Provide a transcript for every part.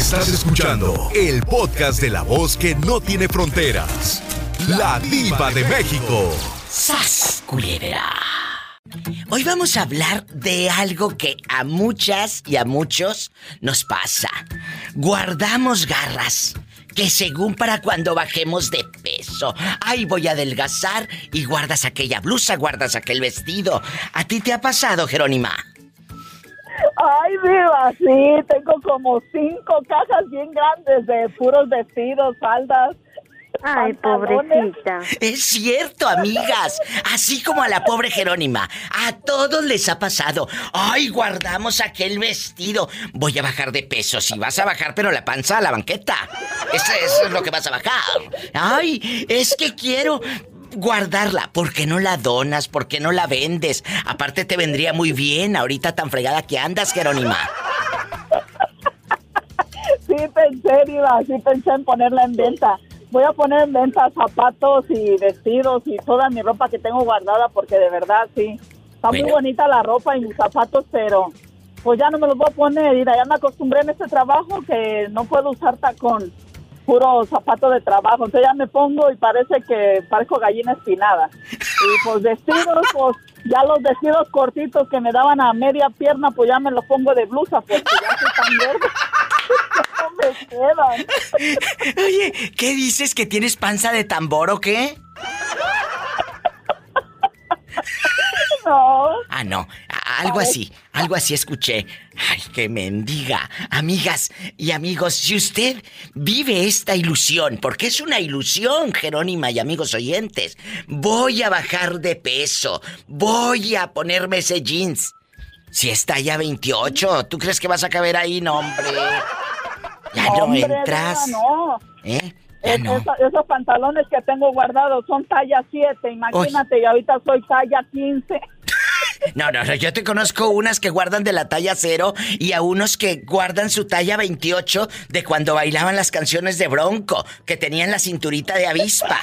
Estás escuchando el podcast de la voz que no tiene fronteras. La diva de México. ¡Sas, Hoy vamos a hablar de algo que a muchas y a muchos nos pasa. Guardamos garras que según para cuando bajemos de peso. Ay, voy a adelgazar y guardas aquella blusa, guardas aquel vestido. ¿A ti te ha pasado, Jerónima? Ay, viva, sí, tengo como cinco cajas bien grandes de puros vestidos, faldas. Ay, pobrecita. Es cierto, amigas. Así como a la pobre Jerónima. A todos les ha pasado. Ay, guardamos aquel vestido. Voy a bajar de peso. Si vas a bajar, pero la panza a la banqueta. Eso, eso es lo que vas a bajar. Ay, es que quiero guardarla. ¿Por qué no la donas? ¿Por qué no la vendes? Aparte te vendría muy bien ahorita tan fregada que andas, Jerónima. Sí pensé, Diva, sí pensé en ponerla en venta. Voy a poner en venta zapatos y vestidos y toda mi ropa que tengo guardada porque de verdad sí. Está muy bonita la ropa y mis zapatos, pero pues ya no me los voy a poner. Y ya me acostumbré en este trabajo que no puedo usar tacón puro zapato de trabajo. Entonces ya me pongo y parece que parezco gallina espinada. Y pues vestidos, pues ya los vestidos cortitos que me daban a media pierna, pues ya me los pongo de blusa porque ya soy tan verde. no me quedan. Oye, ¿qué dices? ¿Que tienes panza de tambor o qué? No. Ah, no. Algo así, algo así escuché. Ay, qué mendiga. Amigas y amigos, si usted vive esta ilusión, porque es una ilusión, Jerónima y amigos oyentes, voy a bajar de peso, voy a ponerme ese jeans. Si está ya 28, ¿tú crees que vas a caber ahí? No, hombre. Ya no entras. No. ¿Eh? esos pantalones que tengo guardados son talla 7, imagínate, y ahorita soy talla 15. No, no, no, yo te conozco unas que guardan de la talla 0 y a unos que guardan su talla 28 de cuando bailaban las canciones de Bronco, que tenían la cinturita de avispa.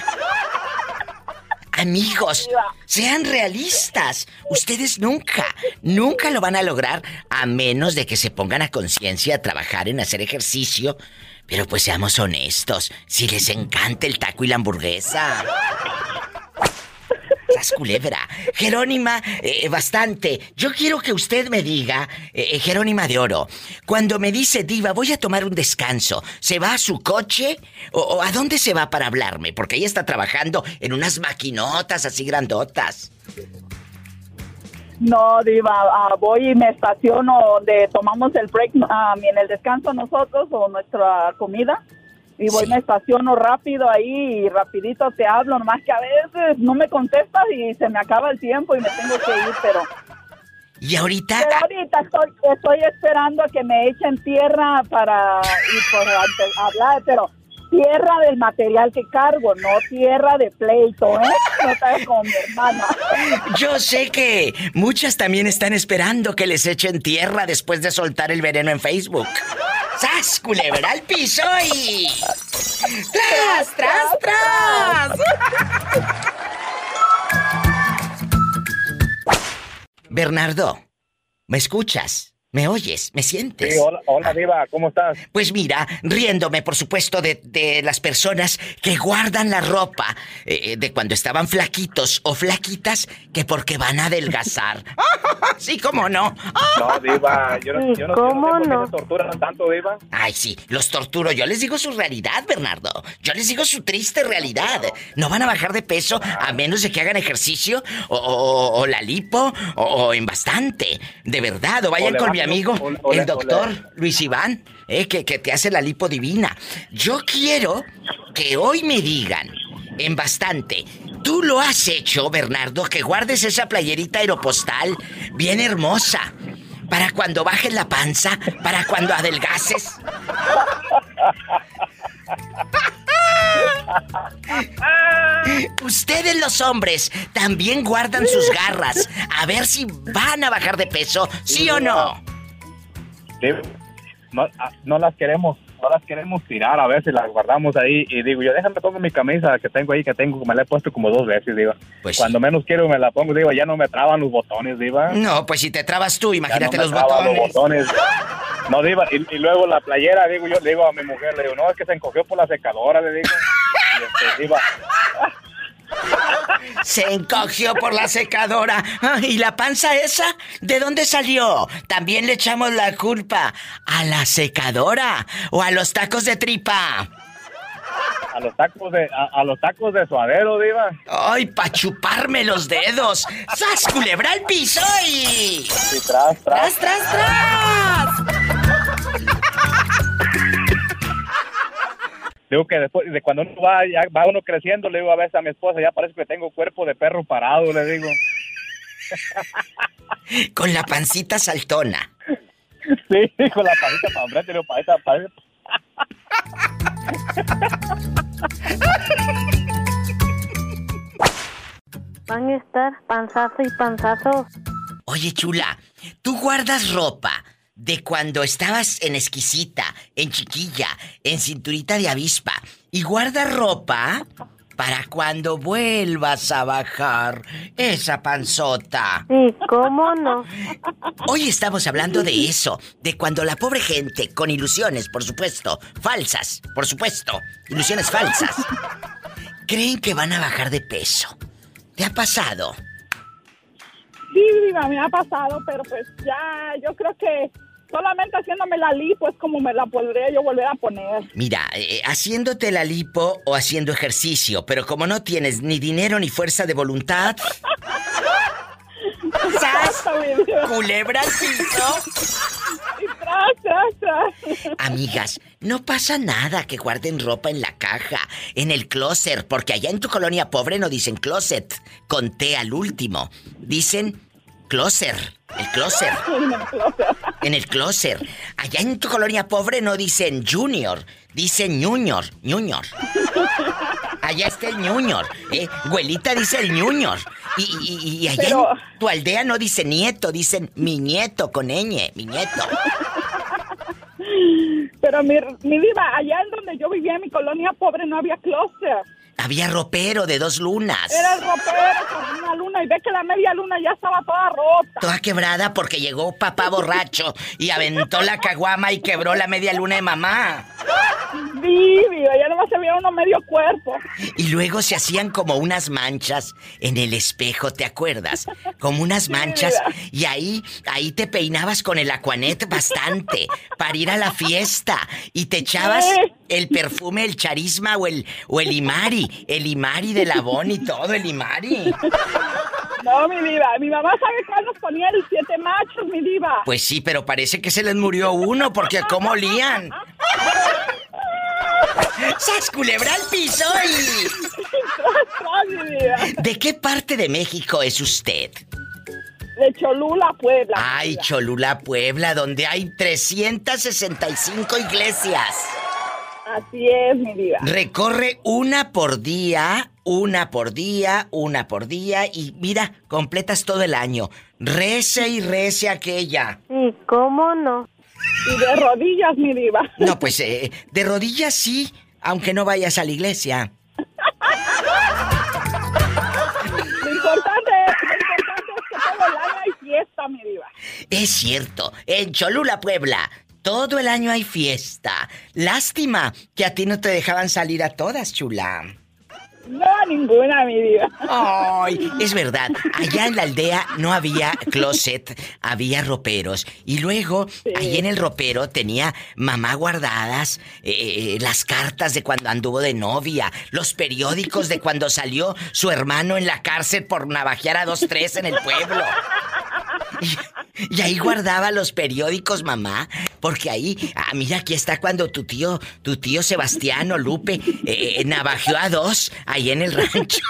Amigos, sean realistas. Ustedes nunca, nunca lo van a lograr a menos de que se pongan a conciencia a trabajar en hacer ejercicio pero pues seamos honestos, si les encanta el taco y la hamburguesa. Las culebra. Jerónima, eh, bastante. Yo quiero que usted me diga, eh, eh, Jerónima de Oro, cuando me dice Diva, voy a tomar un descanso, ¿se va a su coche? ¿O, a dónde se va para hablarme? Porque ella está trabajando en unas maquinotas así grandotas. No, Diva, ah, voy y me estaciono donde tomamos el break, ah, en el descanso nosotros o nuestra comida. Y voy, me estaciono rápido ahí y rapidito te hablo, nomás que a veces no me contestas y se me acaba el tiempo y me tengo que ir, pero... ¿Y ahorita? Pero ahorita estoy, estoy esperando a que me echen tierra para y por hablar, pero tierra del material que cargo, no tierra de pleito, ¿eh? No sabes como mi hermana. Yo sé que muchas también están esperando que les echen tierra después de soltar el veneno en Facebook. ¡Sas, culebra al piso y... ¡Tras, tras, tras! Bernardo, ¿me escuchas? ¿Me oyes? ¿Me sientes? Sí, hola, hola Diva, ¿cómo estás? Pues mira, riéndome, por supuesto, de, de las personas que guardan la ropa eh, de cuando estaban flaquitos o flaquitas que porque van a adelgazar. sí, cómo no. no, Diva, yo, no, yo no, ¿Cómo no? Torturan tanto, Diva. Ay, sí, los torturo. Yo les digo su realidad, Bernardo. Yo les digo su triste realidad. No van a bajar de peso a menos de que hagan ejercicio o, la lipo o, en bastante. De verdad, o vayan con mi amigo, el doctor Luis Iván, eh, que, que te hace la lipo divina. Yo quiero que hoy me digan, en bastante, tú lo has hecho, Bernardo, que guardes esa playerita aeropostal bien hermosa. Para cuando bajes la panza, para cuando adelgaces. Ustedes los hombres también guardan sus garras a ver si van a bajar de peso, ¿sí o no? No, ah, no las queremos no las queremos tirar, a veces las guardamos ahí y digo, yo déjame pongo mi camisa que tengo ahí, que tengo, me la he puesto como dos veces, digo. Pues Cuando menos quiero me la pongo, digo, ya no me traban los botones, digo. No, pues si te trabas tú, imagínate los, botones. No, digo, y, luego la playera, digo yo, le digo a mi mujer, le digo, no, es que se encogió por la secadora, le digo. Y este, Se encogió por la secadora. ¿Y la panza esa? ¿De dónde salió? También le echamos la culpa a la secadora o a los tacos de tripa. A los tacos de, a, los tacos de suadero, diva. Ay, pa' chuparme los dedos. ¡Sas, culebra al piso y... Sí, tras, tras. ¡Tras, tras, tras! Digo que después de cuando uno va, ya va uno creciendo, le digo a veces a mi esposa, ya parece que tengo cuerpo de perro parado, le digo. Con la pancita saltona. Sí, con la pancita para hombre, le digo, para esa, Van a estar panzazo y panzazo. Oye, chula, ¿tú guardas ropa de cuando estabas en exquisita, en chiquilla, en cinturita de avispa y guarda ropa para cuando vuelvas a bajar esa panzota. Sí, ¿cómo no? Hoy estamos hablando de eso, de cuando la pobre gente, con ilusiones, por supuesto, falsas, por supuesto, ilusiones falsas, creen que van a bajar de peso. ¿Te ha pasado? Sí, me ha pasado, pero pues ya, yo creo que Solamente haciéndome la lipo es como me la podría yo volver a poner. Mira, eh, haciéndote la lipo o haciendo ejercicio, pero como no tienes ni dinero ni fuerza de voluntad. ¡Sas! ¡Culebra al piso! Amigas, no pasa nada que guarden ropa en la caja, en el closet, porque allá en tu colonia pobre no dicen closet, conté al último. Dicen closer, el closer. En el closer. Allá en tu colonia pobre no dicen junior, dicen junior, junior. Allá está el junior, ¿eh? Güelita dice el junior. Y, allá en tu aldea no dice nieto, dicen mi nieto con ñ, mi nieto. Pero mi, mi vida, allá en donde yo vivía en mi colonia pobre no había closet. Había ropero de dos lunas. Era el ropero con una luna y ve que la media luna ya estaba toda rota. Toda quebrada porque llegó papá borracho y aventó la caguama y quebró la media luna de mamá. Vivi, ya no se veía uno medio cuerpo. Y luego se hacían como unas manchas en el espejo, ¿te acuerdas? Como unas manchas y ahí ahí te peinabas con el acuanet bastante para ir a la fiesta y te echabas el perfume, el charisma o el o el imari el Imari de Labón y todo, el Imari. No, mi diva, mi mamá sabe cuál nos ponía el siete machos, mi diva. Pues sí, pero parece que se les murió uno, porque ¿cómo olían? ¡Sas culebra al piso y... ¿De qué parte de México es usted? De Cholula, Puebla. Ay, Cholula, Puebla, donde hay 365 iglesias. Así es, mi vida. Recorre una por día, una por día, una por día y mira, completas todo el año. Rece y rece aquella. ¿Y cómo no? Y de rodillas, mi diva. No, pues eh, de rodillas sí, aunque no vayas a la iglesia. Lo importante, lo importante es que todo el año hay fiesta, mi diva. Es cierto, en Cholula, Puebla, todo el año hay fiesta. Lástima que a ti no te dejaban salir a todas, chula. No, ninguna, mi vida. Ay, es verdad. Allá en la aldea no había closet, había roperos. Y luego, ahí en el ropero tenía mamá guardadas eh, eh, las cartas de cuando anduvo de novia, los periódicos de cuando salió su hermano en la cárcel por navajear a dos, tres en el pueblo. Y, ahí guardaba los periódicos, mamá, porque ahí, ah, mira, aquí está cuando tu tío, tu tío Sebastiano Lupe eh, eh, navajeó a dos ahí en el rancho.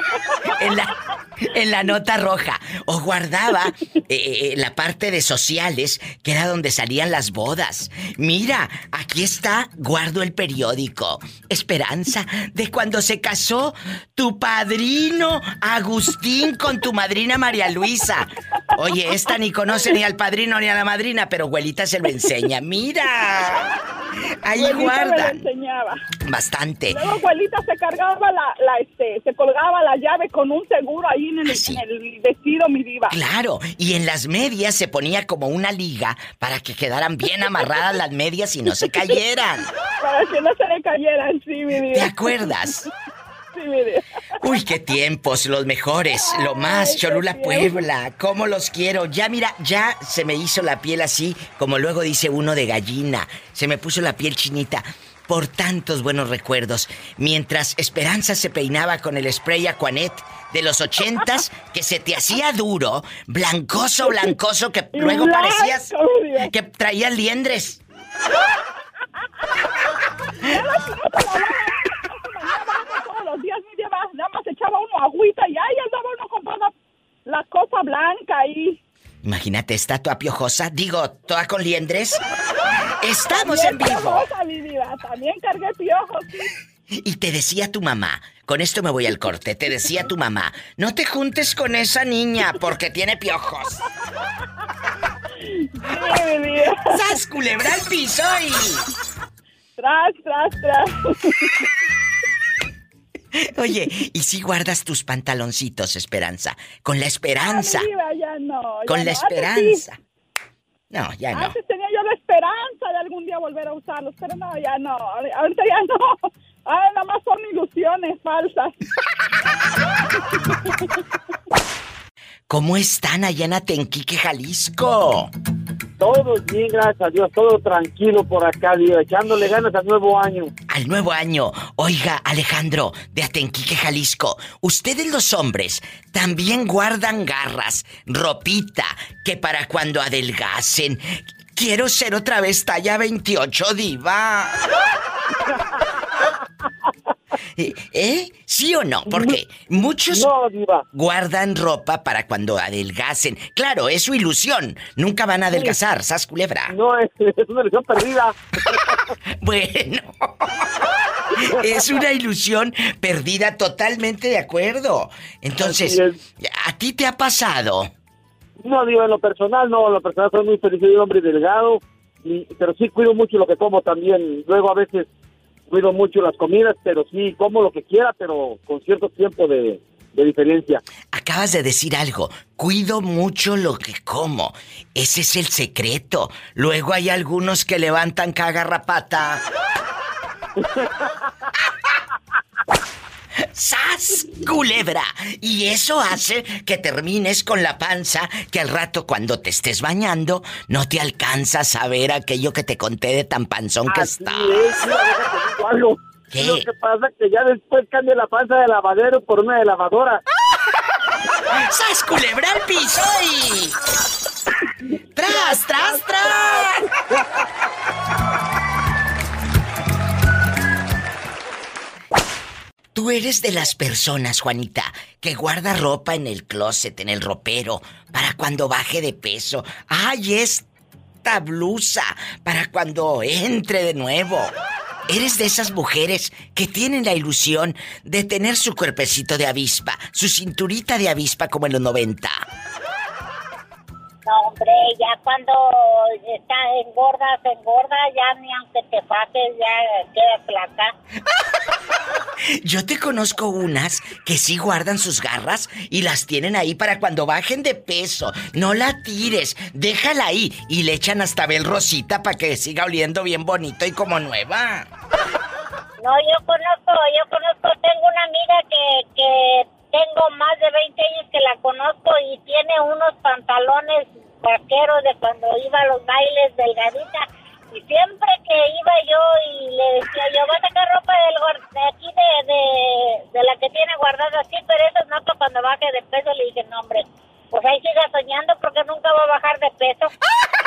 en, la, en la nota roja. O guardaba eh, la parte de sociales, que era donde salían las bodas. Mira, aquí está, guardo el periódico. Esperanza, de cuando se casó tu padrino Agustín con tu madrina María Luisa. Oye, esta ni conoce ni al padrino ni a la madrina, pero abuelita se lo enseña. ¡Mira! Ahí guarda. enseñaba. Bastante. Luego abuelita se cargaba la, la, este, se colgaba la llave con un seguro ahí en el, ah, en el vestido, mi diva. Claro, y en las medias se ponía como una liga para que quedaran bien amarradas las medias y no se cayeran. Para que no se le cayeran, sí, mi diva. ¿Te acuerdas? Uy, qué tiempos, los mejores, lo más, Cholula Puebla, cómo los quiero. Ya mira, ya se me hizo la piel así, como luego dice uno de gallina, se me puso la piel chinita por tantos buenos recuerdos. Mientras Esperanza se peinaba con el spray Aquanet de los ochentas, que se te hacía duro, blancoso, blancoso, que luego parecías que traía liendres los días ni lleva, nada más echaba uno agüita y ahí andaba uno comprando la cosa blanca ahí. Imagínate, está toda piojosa, digo, toda con liendres. Estamos en vivo. también cargué piojos. Y te decía tu mamá, con esto me voy al corte, te decía tu mamá, no te juntes con esa niña porque tiene piojos. Sí, mi vida. ¡Sas, culebra al piso y... Tras, tras, tras. Oye, ¿y si guardas tus pantaloncitos, Esperanza? Con la esperanza. ya no. Con la esperanza. No, ya no. Antes tenía yo la esperanza de algún día volver a usarlos, pero no, ya no. Ahorita ya no. Ah, nada más son ilusiones falsas. ¿Cómo están allá en Atenquique, Jalisco? Todo bien, gracias a Dios, todo tranquilo por acá, Dios, echándole ganas al nuevo año. Al nuevo año. Oiga, Alejandro, de Atenquique, Jalisco, ustedes los hombres también guardan garras, ropita, que para cuando adelgacen. Quiero ser otra vez talla 28, diva. ¿Eh? ¿Eh? ¿Sí o no? Porque muchos guardan ropa para cuando adelgacen. Claro, es su ilusión. Nunca van a adelgazar, ¿sas culebra? No, es, una ilusión perdida. bueno. es una ilusión perdida, totalmente de acuerdo. Entonces, ¿a ti te ha pasado? No, digo, en lo personal, no, en lo personal soy muy feliz, soy un hombre delgado, pero sí cuido mucho lo que como también. Luego a veces cuido mucho las comidas, pero sí como lo que quiera, pero con cierto tiempo de, diferencia. Acabas de decir algo, cuido mucho lo que como. Ese es el secreto. Luego hay algunos que levantan cagarrapata. ¡Sas! Culebra. Y eso hace que termines con la panza que al rato cuando te estés bañando no te alcanzas a ver aquello que te conté de tan panzón que está. ¿Qué? Lo que pasa es que ya después cambia la panza de lavadero por una de lavadora. ¡Sas culebra al piso y... ¡Tras, tras, tras! Tú eres de las personas, Juanita, que guarda ropa en el closet, en el ropero, para cuando baje de peso. ¡Ay, esta blusa! Para cuando entre de nuevo. Eres de esas mujeres que tienen la ilusión de tener su cuerpecito de avispa, su cinturita de avispa como en los 90. No, hombre, ya cuando está engorda, se engorda, ya ni aunque te pases, ya queda placa. Yo te conozco unas que sí guardan sus garras y las tienen ahí para cuando bajen de peso. No la tires, déjala ahí y le echan hasta bel rosita para que siga oliendo bien bonito y como nueva. No, yo conozco, yo conozco, tengo una amiga que, que tengo más de 20 años que la conozco y tiene unos pantalones vaqueros de cuando iba a los bailes delgadita. Y siempre que iba yo y le decía yo, voy a sacar ropa del, de aquí de, de, la que tiene guardada así, pero eso no para cuando baje de peso. Le dije, no, hombre, pues ahí siga soñando porque nunca va a bajar de peso.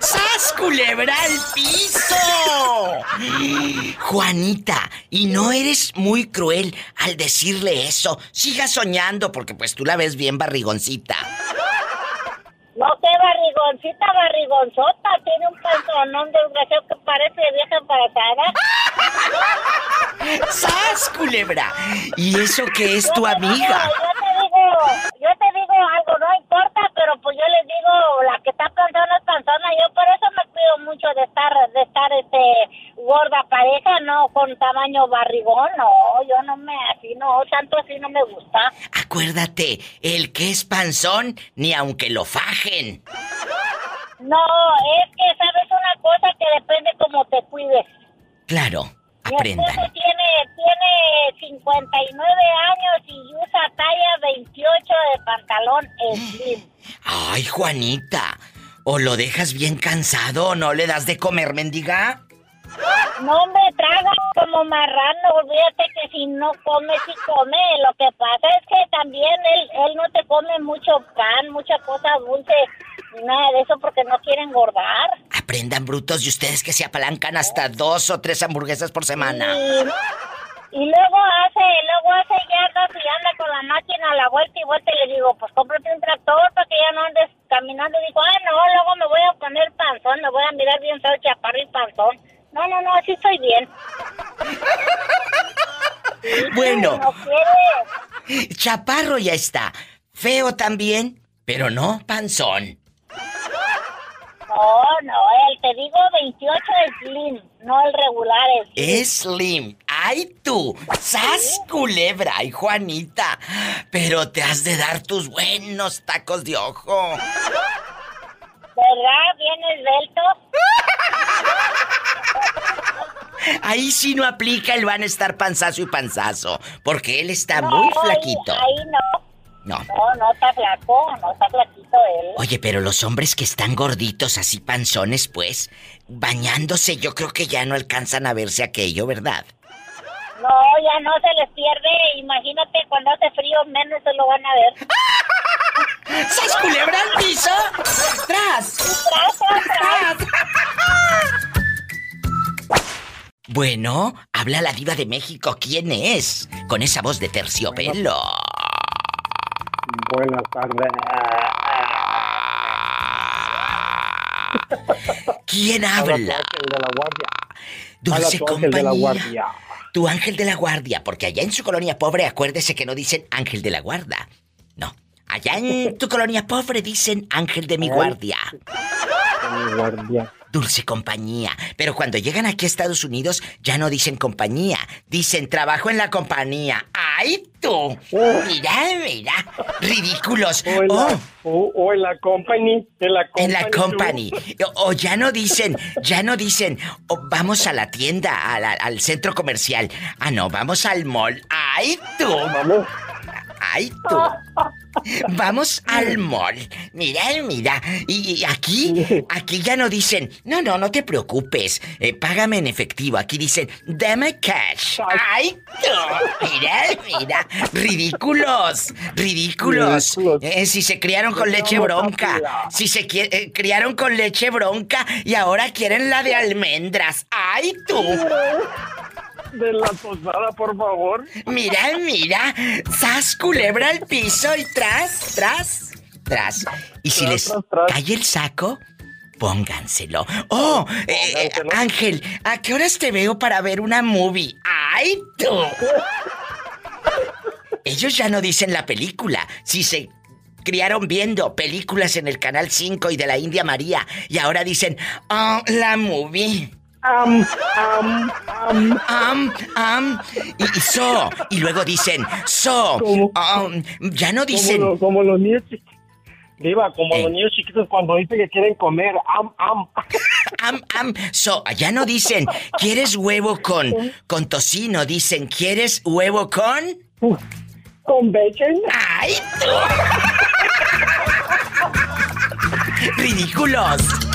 ¡Sas culebra al piso! Juanita, y no eres muy cruel al decirle eso. Siga soñando porque pues tú la ves bien barrigoncita. No, qué barrigoncita, barrigonzota. Tiene un pantalón desgraciado que parece vieja embarazada. ¡Sas, culebra! ¿Y eso que es tu amiga? yo te digo, yo te digo algo, no importa, pero pues yo les digo, la que está panzona es panzona. Yo por eso me cuido mucho de estar, de estar, este, gorda pareja, no, con tamaño barrigón, no, yo no me, así no, tanto así no me gusta. Acuérdate, el que es panzón, ni aunque lo fajen. No, es que sabes una cosa que depende cómo te cuides. Claro, aprendan. Mi tiene, tiene 59 años y usa talla 28 de pantalón slim. Ay, Juanita, o lo dejas bien cansado o no le das de comer, mendiga. No me traga como marrano, olvídate que si no come, si come. Lo que pasa es que también él, él no te come mucho pan, mucha cosa dulce, nada de eso porque no quiere engordar. Aprendan brutos y ustedes que se apalancan hasta dos o tres hamburguesas por semana. Y, luego hace, luego hace yardas y anda con la máquina a la vuelta y vuelta y le digo, pues cómprate un tractor para que ya no andes caminando. Y digo, ah, no, luego me voy a poner panzón, me voy a mirar bien feo, chaparro y panzón. No, no, no, así estoy bien. bueno. Chaparro ya está. Feo también, pero no panzón. No, no, el te digo 28 es slim, no el regular es slim. ¡Ay tú! ¡Sas culebra! ¡Ay, Juanita! Pero te has de dar tus buenos tacos de ojo. ¿Verdad? ¿Bien esbelto? Ahí sí no aplica el van a estar panzazo y panzazo, porque él está muy flaquito. Ahí, no. No. No, no está flaco, no está flaquito él. Oye, pero los hombres que están gorditos, así panzones, pues, bañándose, yo creo que ya no alcanzan a verse aquello, ¿verdad? No, ya no se les pierde. Imagínate cuando hace frío, menos se lo van a ver. ¿Sas culebra al piso? ¡Tras! ¡Tras, tras, tras! Bueno, habla la diva de México. ¿Quién es? Con esa voz de terciopelo. Buenas tardes. ¿Quién habla? tu ángel de la guardia. Dulce tu compañía. de la guardia. Tu ángel de la guardia, porque allá en su colonia pobre acuérdese que no dicen ángel de la guarda. No. Allá en tu colonia pobre dicen ángel de mi guardia. Mi guardia dulce compañía. Pero cuando llegan aquí a Estados Unidos ya no dicen compañía, dicen trabajo en la compañía. ¡Ay, tú! Mira, mira, ridículos. O en, la, oh. en la company. En la company. En la company. O, ya no dicen, ya no dicen, vamos a la tienda, al centro comercial. Ah, no, vamos al mall. ¡Ay, tú! Vamos. ¡Ay, tú! Vamos al mall. Mira, mira. Y, aquí, aquí ya no dicen, no, no, no te preocupes. Eh, págame en efectivo. Aquí dicen, dame cash. ¡Ay, tú! Mira, mira. Ridículos. Ridículos. Eh, si se criaron con leche bronca. Si se eh, criaron con leche bronca y ahora quieren la de almendras. ¡Ay, tú! De la posada, por favor. Mira, mira. Sas culebra al piso y tras, tras, tras. Y si les cae el saco, pónganselo. Oh, eh, Ángel, ¿a qué horas te veo para ver una movie? ¡Ay, tú! Ellos ya no dicen la película. Si se criaron viendo películas en el Canal 5 y de la India María y ahora dicen, oh, la movie. Am, am, am. Am, am. Y, so. Y luego dicen, so. Um, ya no dicen. Como, los niños chiquitos. Diva, como los niños chiquitos cuando dicen que quieren comer, am, am. Am, am. So, ya no dicen, ¿quieres huevo con, con tocino? Dicen, ¿quieres huevo con? Con bacon. ¡Ay, tú! ¡Ridículos!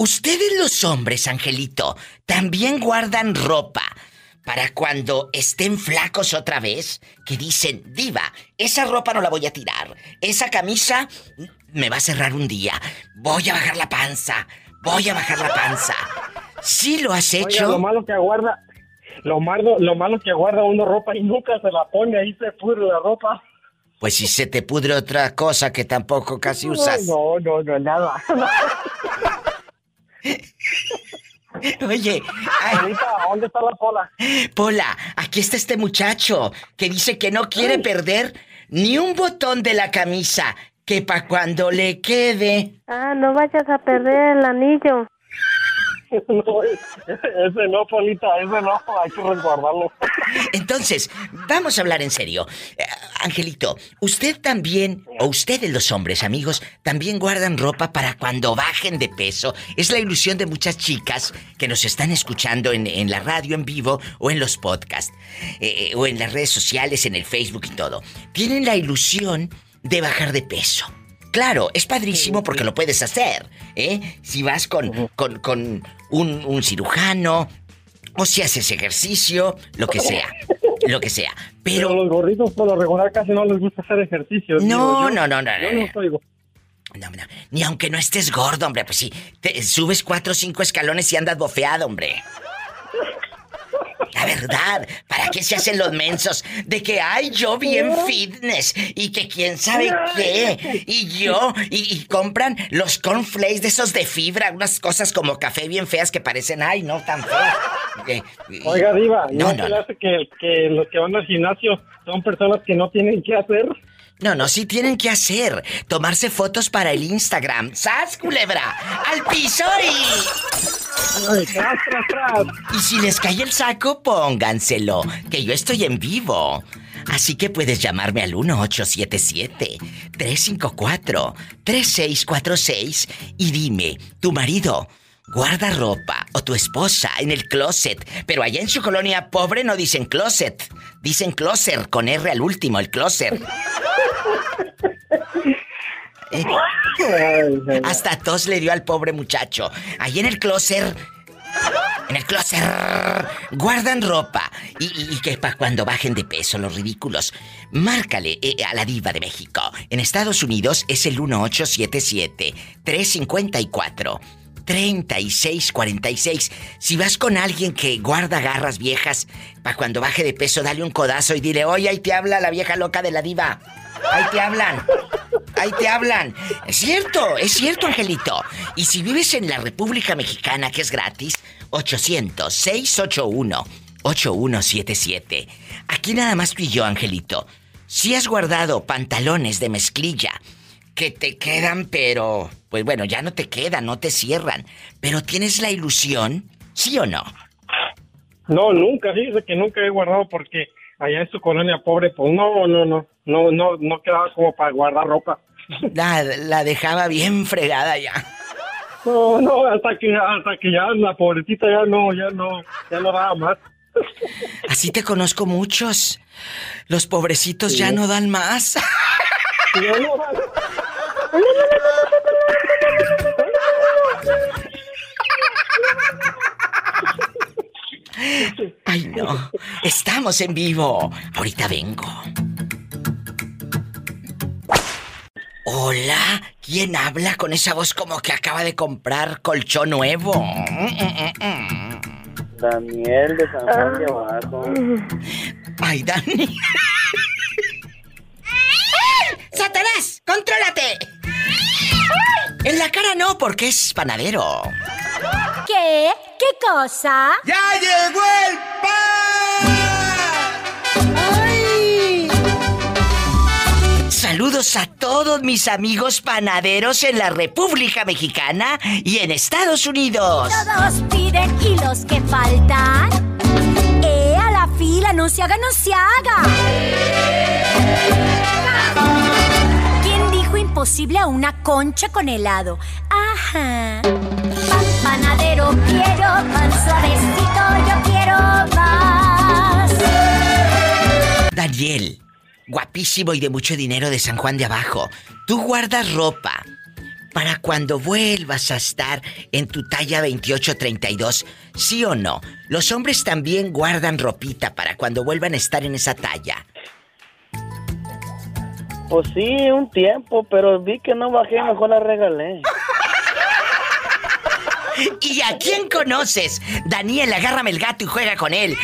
Ustedes los hombres, Angelito, también guardan ropa para cuando estén flacos otra vez, que dicen, diva, esa ropa no la voy a tirar, esa camisa me va a cerrar un día, voy a bajar la panza, voy a bajar la panza. ¿Sí lo has hecho? lo malo que aguarda, lo malo, lo malo que aguarda uno ropa y nunca se la pone, ahí se pudre la ropa. Pues si se te pudre otra cosa que tampoco casi usas. No, no, no, nada. Oye, ¿dónde está la Pola? Pola, aquí está este muchacho que dice que no quiere perder ni un botón de la camisa que para cuando le quede. Ah, no vayas a perder el anillo. no, ese no, Polita, ese no, hay que resguardarlo. Entonces, vamos a hablar en serio. Eh, Angelito, usted también, o ustedes los hombres, amigos, también guardan ropa para cuando bajen de peso. Es la ilusión de muchas chicas que nos están escuchando en, la radio en vivo o en los podcasts, eh, o en las redes sociales, en el Facebook y todo. Tienen la ilusión de bajar de peso. Claro, es padrísimo porque lo puedes hacer, ¿eh? Si vas con, con, un, cirujano, o si haces ejercicio, lo que sea. Lo que sea. Pero. los gorritos por lo regular casi no les gusta hacer ejercicio. No, no, no, no, Yo no No, no, ni aunque no estés gordo, hombre, pues sí, te subes cuatro o cinco escalones y andas bofeado, hombre. La verdad, ¿para qué se hacen los mensos? De que, ay, yo bien fitness y que quién sabe qué. Y yo, y, compran los cornflakes de esos de fibra, unas cosas como café bien feas que parecen, ay, no, tan feas. Oiga, Diva, ¿no, no, no. Que, que los que van al gimnasio son personas que no tienen qué hacer? No, no, sí tienen que hacer. Tomarse fotos para el Instagram. ¡Sas, culebra! ¡Al piso y... Ay, tras, tras, Y si les cae el saco, pónganselo, que yo estoy en vivo. Así que puedes llamarme al 1877-354-3646 y dime, ¿tu marido guarda ropa o tu esposa en el closet? Pero allá en su colonia pobre no dicen closet, dicen closer con R al último, el closet. Hasta tos le dio al pobre muchacho. Ahí en el closet. En el closet guardan ropa y, que para cuando bajen de peso los ridículos. Márcale eh, a la diva de México. En Estados Unidos es el 1877 354 3646. Si vas con alguien que guarda garras viejas, para cuando baje de peso, dale un codazo y dile, oye, ahí te habla la vieja loca de la diva. Ahí te hablan. Ahí te hablan. Es cierto, es cierto, Angelito. Y si vives en la República Mexicana, que es gratis, 800-681-8177. Aquí nada más tú y yo, Angelito. Si has guardado pantalones de mezclilla que te quedan, pero... Pues bueno, ya no te quedan, no te cierran. Pero tienes la ilusión, ¿sí o no? No, nunca, fíjese que nunca he guardado porque allá en su colonia pobre, pues no, no, no, no, no, no quedaba como para guardar ropa. La, la dejaba bien fregada ya. No, no, hasta que, hasta que ya la pobrecita ya no, ya no, ya no daba más. Así te conozco muchos. Los pobrecitos ya no dan más. Ya no dan. Ay, no. Estamos en vivo. Ahorita vengo. Hola, ¿quién habla con esa voz como que acaba de comprar colchón nuevo? Daniel de San Juan de Abajo. Ay, Dani. ¡Satanás! ¡Contrólate! En la cara no, porque es panadero. ¿Qué? ¿Qué cosa? ¡Ya llegó el pan! ¡Ay! Saludos a todos mis amigos panaderos en la República Mexicana y en Estados Unidos. Todos piden y los que faltan. ¡Eh, a la fila! ¡No se haga, no se haga! Posible a una concha con helado. Ajá. Pan panadero quiero, pan suavecito yo quiero más. Daniel, guapísimo y de mucho dinero de San Juan de Abajo. Tú guardas ropa para cuando vuelvas a estar en tu talla 28-32, ¿sí o no? Los hombres también guardan ropita para cuando vuelvan a estar en esa talla. Pues sí, un tiempo, pero vi que no bajé, mejor la regalé. ¿Y a quién conoces? Daniel, agárrame el gato y juega con él.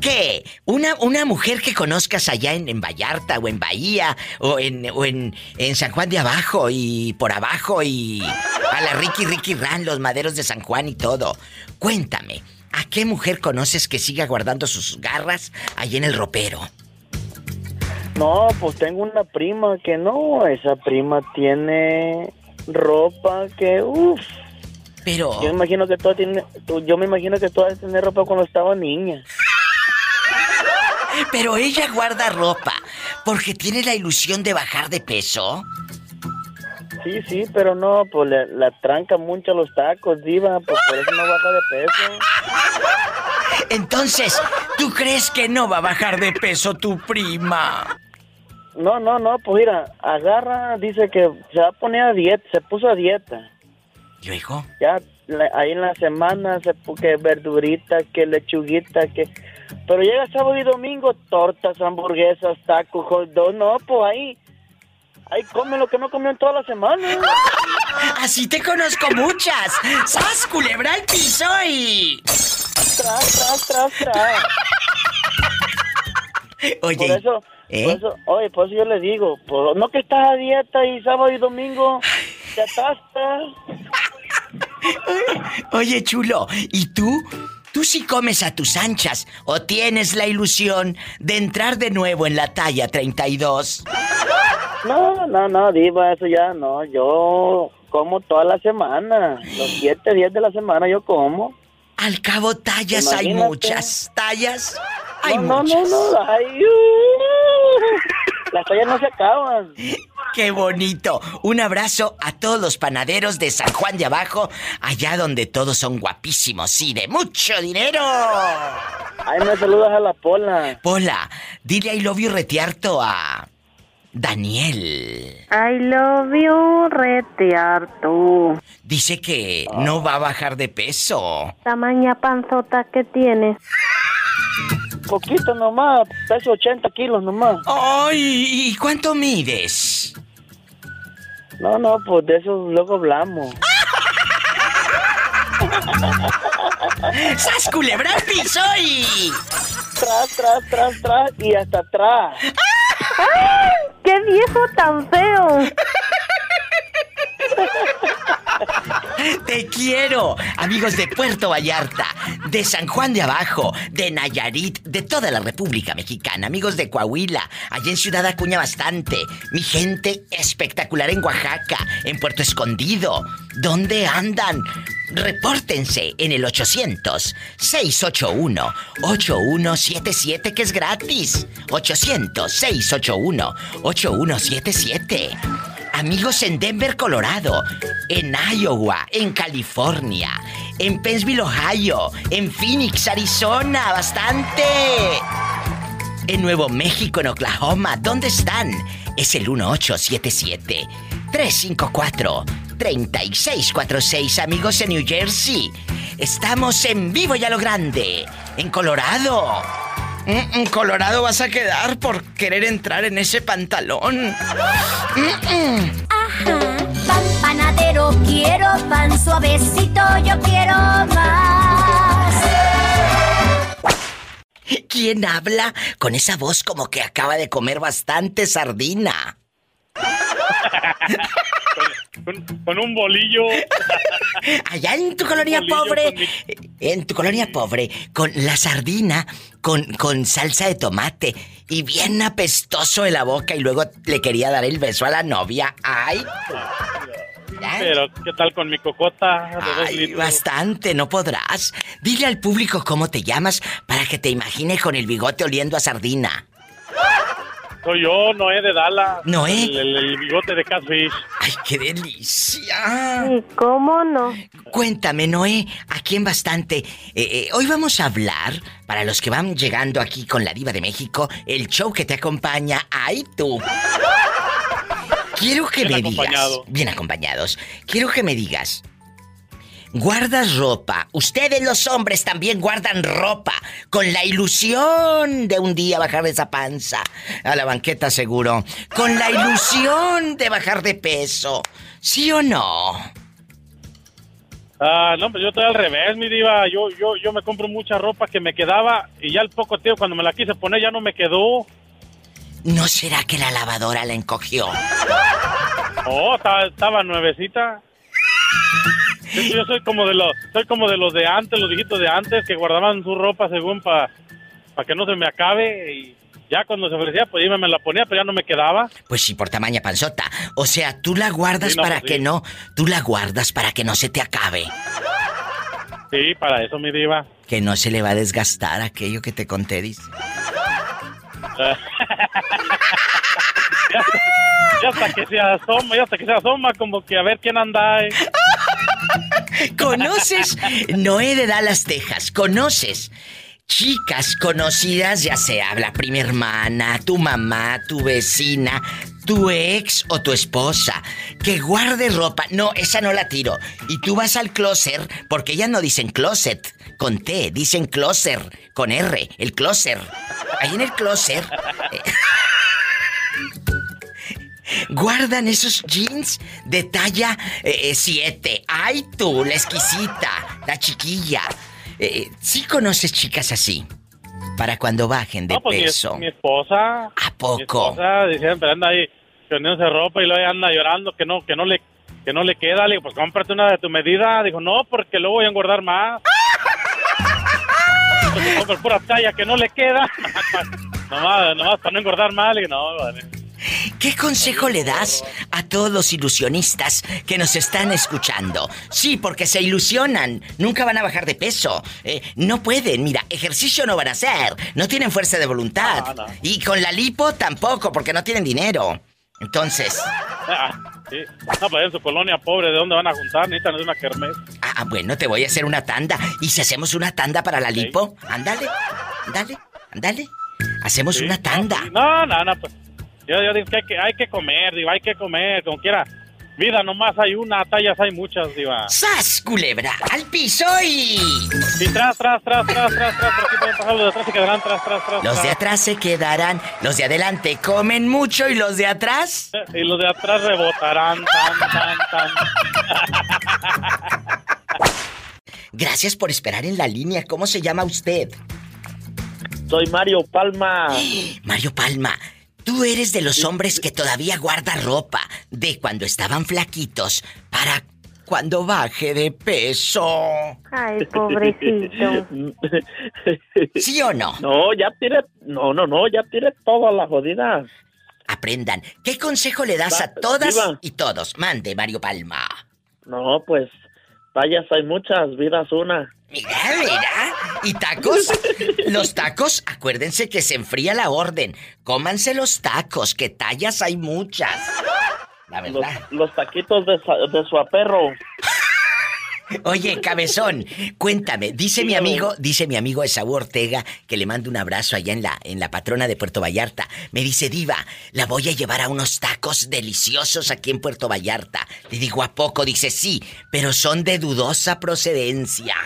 ¿Qué? ¿Una, una mujer que conozcas allá en, Vallarta o en Bahía o, en, o en, en, San Juan de Abajo y por abajo y a la Ricky Ricky Ran, los maderos de San Juan y todo? Cuéntame, ¿a qué mujer conoces que siga guardando sus garras allá en el ropero? No, pues tengo una prima que no, esa prima tiene ropa que, uff. Pero. Yo me imagino que toda tiene, yo me imagino que toda tiene ropa cuando estaba niña. Pero ella guarda ropa porque tiene la ilusión de bajar de peso. Sí, sí, pero no, pues le, la tranca mucho los tacos, diva, pues por eso no baja de peso. Entonces, ¿tú crees que no va a bajar de peso tu prima? No, no, no, pues mira, agarra, dice que se va a poner a dieta, se puso a dieta. ¿Y hijo? Ya, ahí en la semana se puso que verdurita, que lechuguita, que... Pero llega sábado y domingo, tortas, hamburguesas, tacos, hot dog, no, pues ahí... Ahí come lo que no comió en toda la semana. Así te conozco muchas. ¡Sas, culebra el piso y... Tras, tras, tras, tras. Oye, por eso, ¿eh? por eso, oye, por eso yo le digo, por, no que estás a dieta y sábado y domingo te atastas. Oye, chulo, ¿y tú? ¿Tú sí comes a tus anchas o tienes la ilusión de entrar de nuevo en la talla 32? No, no, no, Diva, eso ya no. Yo como toda la semana. Los siete días de la semana yo como. Al cabo, tallas hay muchas. ¿Tallas? Hay no, muchas. no, no, no. Ay, uh, las tallas no se acaban. ¡Qué bonito! Un abrazo a todos los panaderos de San Juan de Abajo, allá donde todos son guapísimos y de mucho dinero. Ay, me saludas a la Pola. Pola, dile I love you retiarto a Daniel. I love you, retearto. Dice que no va a bajar de peso. Tamaña panzota que tienes. Poquito nomás, peso 80 kilos nomás. ¡Ay! ¿Y cuánto mides? No, no, pues de eso luego hablamos. ¡Sas culebra piso y... Tras, tras, tras, tras y hasta atrás. ¡Ay! ¡Qué viejo tan feo! Te quiero, amigos de Puerto Vallarta, de San Juan de Abajo, de Nayarit, de toda la República Mexicana, amigos de Coahuila, allá en Ciudad Acuña bastante, mi gente espectacular en Oaxaca, en Puerto Escondido, ¿dónde andan? Repórtense en el 800-681-8177 que es gratis. 800-681-8177. Amigos en Denver, Colorado, en Iowa, en California, en Pennsville, Ohio, en Phoenix, Arizona, bastante. En Nuevo México, en Oklahoma, ¿dónde están? Es el 1877 354 3646, amigos en New Jersey. Estamos en vivo y a lo grande, en Colorado. Mm, mm, Colorado vas a quedar por querer entrar en ese pantalón. Mm, mm. Ajá. Pan panadero, quiero pan suavecito, yo quiero más. ¿Quién habla con esa voz como que acaba de comer bastante sardina? Con, con un bolillo. Allá en tu colonia pobre, mi- en tu colonia pobre, con la sardina, con, con salsa de tomate y bien apestoso en la boca y luego le quería dar el beso a la novia. ¡Ay! Pero, ¿qué tal con mi cocota Ay, bastante, no podrás. Dile al público cómo te llamas para que te imagine con el bigote oliendo a sardina. Soy yo, Noé de Dala. Noé. El, el- el bigote de Catfish. ¡Ay, qué delicia! ¿Y cómo no? Cuéntame, Noé, aquí en bastante. eh, eh, hoy vamos a hablar, para los que van llegando aquí con la Diva de México, el show que te acompaña. ¡Ay, tú! Quiero que Bien me digas. acompañado. Bien acompañados. Quiero que me digas. Guardas ropa. Ustedes los hombres también guardan ropa con la ilusión de un día bajar de esa panza a la banqueta seguro. Con la ilusión de bajar de peso. ¿Sí o no? Ah, no, pues yo estoy al revés, mi diva. Yo, yo, yo me compro mucha ropa que me quedaba y ya al poco tiempo cuando me la quise poner ya no me quedó. ¿No será que la lavadora la encogió? Oh, estaba nuevecita. Yo, yo soy como de los, soy como de los de antes, los viejitos de antes que guardaban su ropa según para que no se me acabe y ya cuando se ofrecía, pues iba me la ponía, pero ya no me quedaba. Pues sí, por tamaña panzota. O sea, tú la guardas para pues que no, tú la guardas para que no se te acabe. Sí, para eso, mi diva. Que no se le va a desgastar aquello que te conté, dice. ya, hasta que se asoma, ya hasta que se asoma, como que a ver quién anda. ahí. ¿Conoces? Noé de Dallas, Texas. ¿Conoces? Chicas conocidas, ya sea la prima hermana, tu mamá, tu vecina, tu ex o tu esposa, que guarde ropa. No, esa no la tiro. Y tú vas al closet, porque ellas no dicen closet con T, dicen closet con R, el closet. Ahí en el closet. Eh, guardan esos jeans de talla 7. Eh, ¡Ay tú, la exquisita, la chiquilla! Eh, ¿Sí conoces chicas así? Para cuando bajen de pues peso. Mi, esposa. ¿A poco? Mi esposa, siempre anda ahí poniéndose ropa y luego anda llorando que no, que no le que no le queda. Le digo, pues cómprate una de tu medida. Dijo, no, porque luego voy a engordar más. pues, pura talla que no le queda. nomás, nomás para no engordar más. Le digo, no, vale. ¿Qué consejo le das a todos los ilusionistas que nos están escuchando? Sí, porque se ilusionan, nunca van a bajar de peso, eh, no pueden, mira, ejercicio no van a hacer, no tienen fuerza de voluntad. Y con la lipo tampoco, porque no tienen dinero. Entonces... Ah, sí. No, pues en su colonia pobre, ¿de dónde van a juntar? Necesitan una kermés. Ah, bueno, te voy a hacer una tanda. ¿Y si hacemos una tanda para la lipo? Ándale, ándale, ándale. Hacemos una tanda. No, no, no, pues yo, yo digo que hay, que hay que comer, digo, hay que comer, como quiera. Vida nomás hay una, tallas hay muchas, diva. ¡Sas, culebra! ¡Al piso y... Y tras, tras, tras, tras, tras, tras, aquí pueden pasar los de atrás se quedarán tras, tras, tras. Los de atrás se quedarán, los de adelante comen mucho y los de atrás... Y los de atrás rebotarán, tan, tan, tan. Gracias por esperar en la línea. ¿Cómo se llama usted? Soy Mario Palma. Mario Palma, Tú eres de los hombres que todavía guarda ropa de cuando estaban flaquitos para cuando baje de peso. Ay, pobrecito. ¿Sí o no? No, ya tiene, no, no, no, ya tiene toda la jodida. Aprendan. ¿Qué consejo le das a todas y todos? Mande, Mario Palma. No, pues, tallas hay muchas, vidas una. Mira, mira. ¿Y tacos? Los tacos, acuérdense que se enfría la orden. Cómanse los tacos, que tallas hay muchas. La verdad. Los, taquitos de, de su aperro. Oye, cabezón, cuéntame, dice mi amigo, dice mi amigo Esaú Ortega, que le mando un abrazo allá en la, en la patrona de Puerto Vallarta. Me dice, Diva, la voy a llevar a unos tacos deliciosos aquí en Puerto Vallarta. Le digo, ¿a poco? Dice, sí, pero son de dudosa procedencia.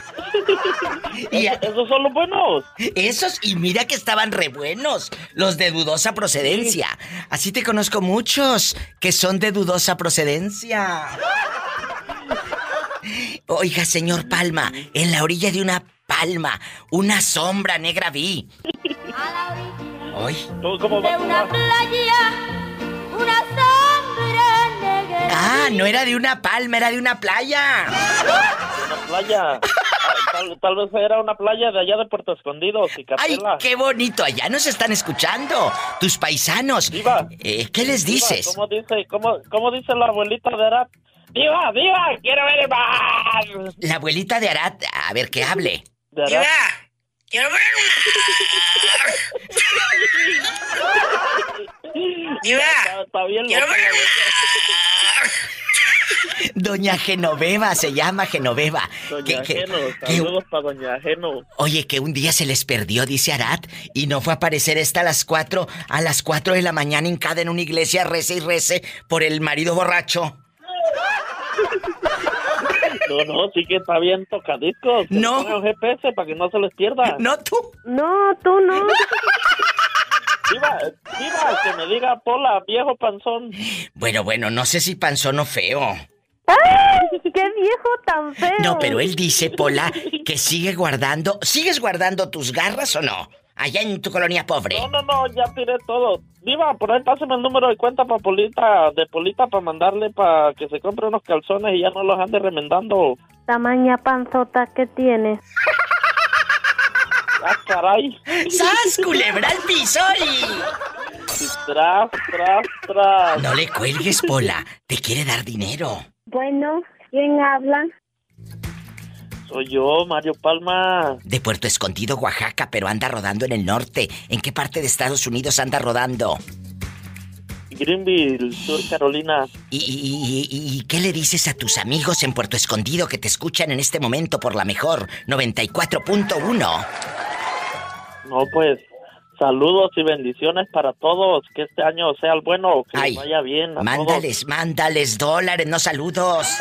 y ¿Esos son los buenos? Esos, y mira que estaban re buenos, los de dudosa procedencia. Así te conozco muchos que son de dudosa procedencia. Oiga, señor Palma, en la orilla de una palma, una sombra negra vi. Hoy. ¿Cómo de una playa, una sombra negra. Ah, no era de una palma, era de una playa. De una playa. Tal, vez era una playa de allá de Puerto Escondido, ¡Ay, qué bonito! Allá nos están escuchando, tus paisanos. Eh, ¿Qué les dices? ¿cómo, dice, cómo, ¿Cómo dice la abuelita de Arap? ¡Diva, diva! ¡Quiero ver el mar! La abuelita de Arat, a ver que hable. ¡Diva! ¡Quiero ver el mar! Bien ¡Quiero ver el mar! Doña Genoveva se llama Genoveva. Doña Geno, saludos para Doña Geno. Oye, que un día se les perdió, dice Arat, y no fue a aparecer esta a las cuatro, a las cuatro de la mañana hincada en una iglesia, rece y rece por el marido borracho. No, no, sí que está bien tocadito. No. El GPS para que no se les pierda. No, tú. No, tú no. Viva, viva, que me diga Pola, viejo panzón. Bueno, bueno, no sé si panzón o feo. ¡Ay! ¡Qué viejo tan feo! No, pero él dice, Pola, que sigue guardando. ¿Sigues guardando tus garras o no? Allá en tu colonia pobre. No, no, no, ya tiré todo. Viva, por ahí pásame el número de cuenta para Polita, de Polita para mandarle para que se compre unos calzones y ya no los ande remendando. Tamaña panzota que tienes. ¡Ah, caray! ¡Sas, culebra al piso Tras, tras, tras. No le cuelgues, Pola. Te quiere dar dinero. Bueno, ¿quién habla? Soy yo, Mario Palma. De Puerto Escondido, Oaxaca, pero anda rodando en el norte. ¿En qué parte de Estados Unidos anda rodando? Greenville, Sur Carolina. ¿Y, qué le dices a tus amigos en Puerto Escondido que te escuchan en este momento por la mejor 94.1? No, pues saludos y bendiciones para todos. Que este año sea el bueno, que les vaya bien. mándales, mándales dólares, no saludos.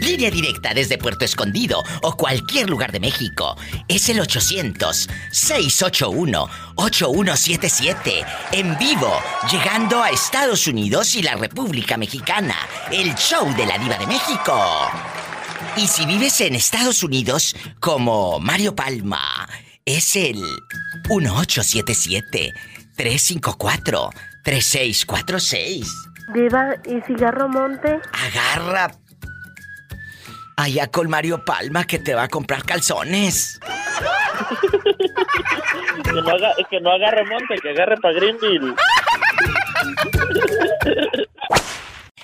Línea directa desde Puerto Escondido o cualquier lugar de México. Es el 800-681-8177. En vivo, llegando a Estados Unidos y la República Mexicana. El show de la Diva de México. Y si vives en Estados Unidos, como Mario Palma, es el 1877 354 3646. Diva, ¿y cigarro monte? Agarra allá con Mario Palma que te va a comprar calzones. que, no haga, que no agarre monte, que agarre para Greenville.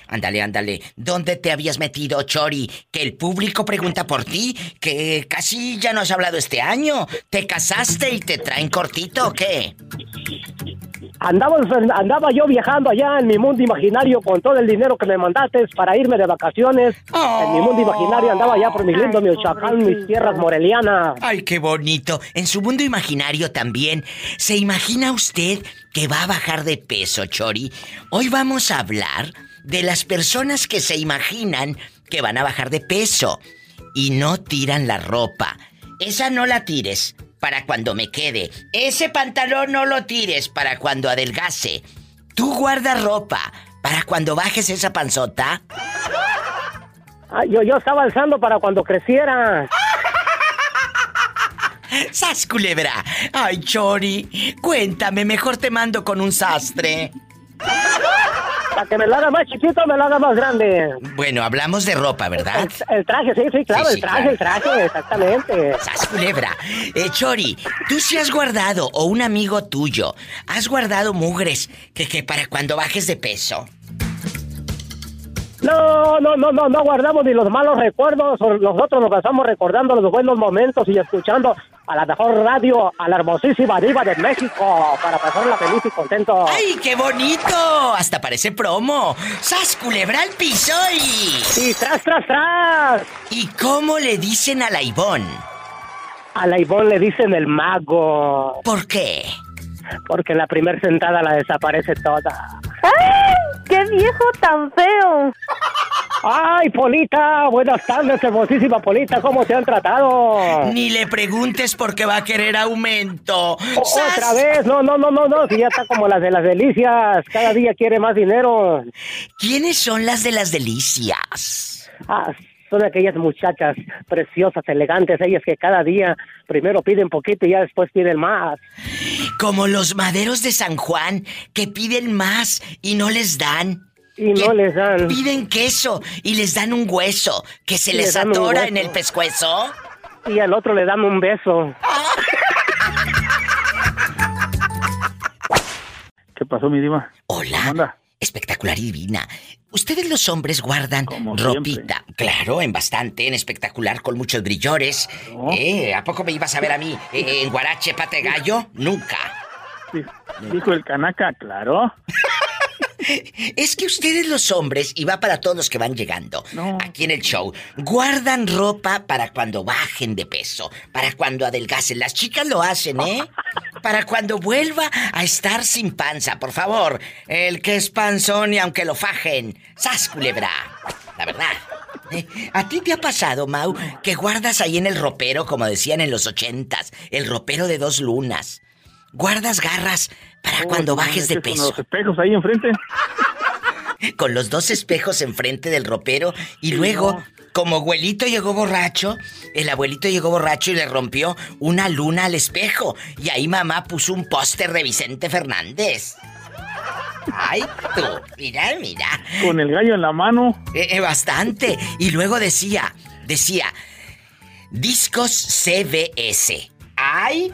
Ándale, ándale. ¿Dónde te habías metido, Chori? Que el público pregunta por ti, que casi ya no has hablado este año. ¿Te casaste y te traen cortito o qué? Andaba, andaba yo viajando allá en mi mundo imaginario con todo el dinero que me mandaste para irme de vacaciones. En mi mundo imaginario andaba allá por mi lindo Michoacán, mis tierras morelianas. Ay, qué bonito. En su mundo imaginario también. ¿Se imagina usted que va a bajar de peso, Chori? Hoy vamos a hablar de las personas que se imaginan que van a bajar de peso y no tiran la ropa. Esa no la tires para cuando me quede. Ese pantalón no lo tires para cuando adelgase. Tú guarda ropa para cuando bajes esa panzota. yo, yo estaba alzando para cuando creciera. ¡Sas, culebra! Ay, Chori, cuéntame, mejor te mando con un sastre. Para que me lo haga más chiquito, me lo haga más grande. Bueno, hablamos de ropa, ¿verdad? El, traje, sí, sí, claro, el traje, el traje, exactamente. Sas culebra. Eh, Chori, tú sí has guardado, o un amigo tuyo, has guardado mugres que, que para cuando bajes de peso. No, no, no, no, no guardamos ni los malos recuerdos. Nosotros nos pasamos recordando los buenos momentos y escuchando a la mejor radio, a la hermosísima diva de México, para pasarla feliz y contento. ¡Ay, qué bonito! Hasta parece promo. ¡Sas culebra al piso y... tras, tras, tras! ¿Y cómo le dicen a la Ivón? A la Ivón le dicen el mago. ¿Por qué? Porque en la primera sentada la desaparece toda. ¡Ay! ¡Qué viejo tan feo! ¡Ay, Polita! Buenas tardes, hermosísima Polita. ¿Cómo te han tratado? Ni le preguntes por qué va a querer aumento. otra vez. No, no, no, no, no. Si ya está como las de las delicias. Cada día quiere más dinero. ¿Quiénes son las de las delicias? Ah, son aquellas muchachas preciosas, elegantes, ellas que cada día primero piden poquito y ya después piden más. Como los maderos de San Juan que piden más y no les dan. Y no les dan. Piden queso y les dan un hueso que se les, atora en el pescuezo. Y al otro le dan un beso. ¿Qué pasó, mi diva? Hola. Espectacular y divina. Ustedes los hombres guardan ropita. Claro, en bastante, en espectacular, con muchos brillores. ¿Eh? ¿A poco me ibas a ver a mí eh, en guarache pate gallo? Nunca. Dijo el canaca, claro. Es que ustedes los hombres, y va para todos los que van llegando aquí en el show, guardan ropa para cuando bajen de peso, para cuando adelgacen. Las chicas lo hacen, ¿eh? Para cuando vuelva a estar sin panza, por favor. El que es panzón y aunque lo fajen, ¡sas culebra! La verdad. ¿Eh? ¿A ti te ha pasado, Mau, que guardas ahí en el ropero, como decían en los ochentas, el ropero de dos lunas? Guardas garras para cuando bajes de peso. Con los espejos ahí enfrente. con los dos espejos enfrente del ropero y luego, como abuelito llegó borracho, el abuelito llegó borracho y le rompió una luna al espejo y ahí mamá puso un póster de Vicente Fernández. Ay, tú, mira, mira. Con el gallo en la mano. Eh, eh, bastante. Y luego decía, decía, Discos CBS. ¡Ay!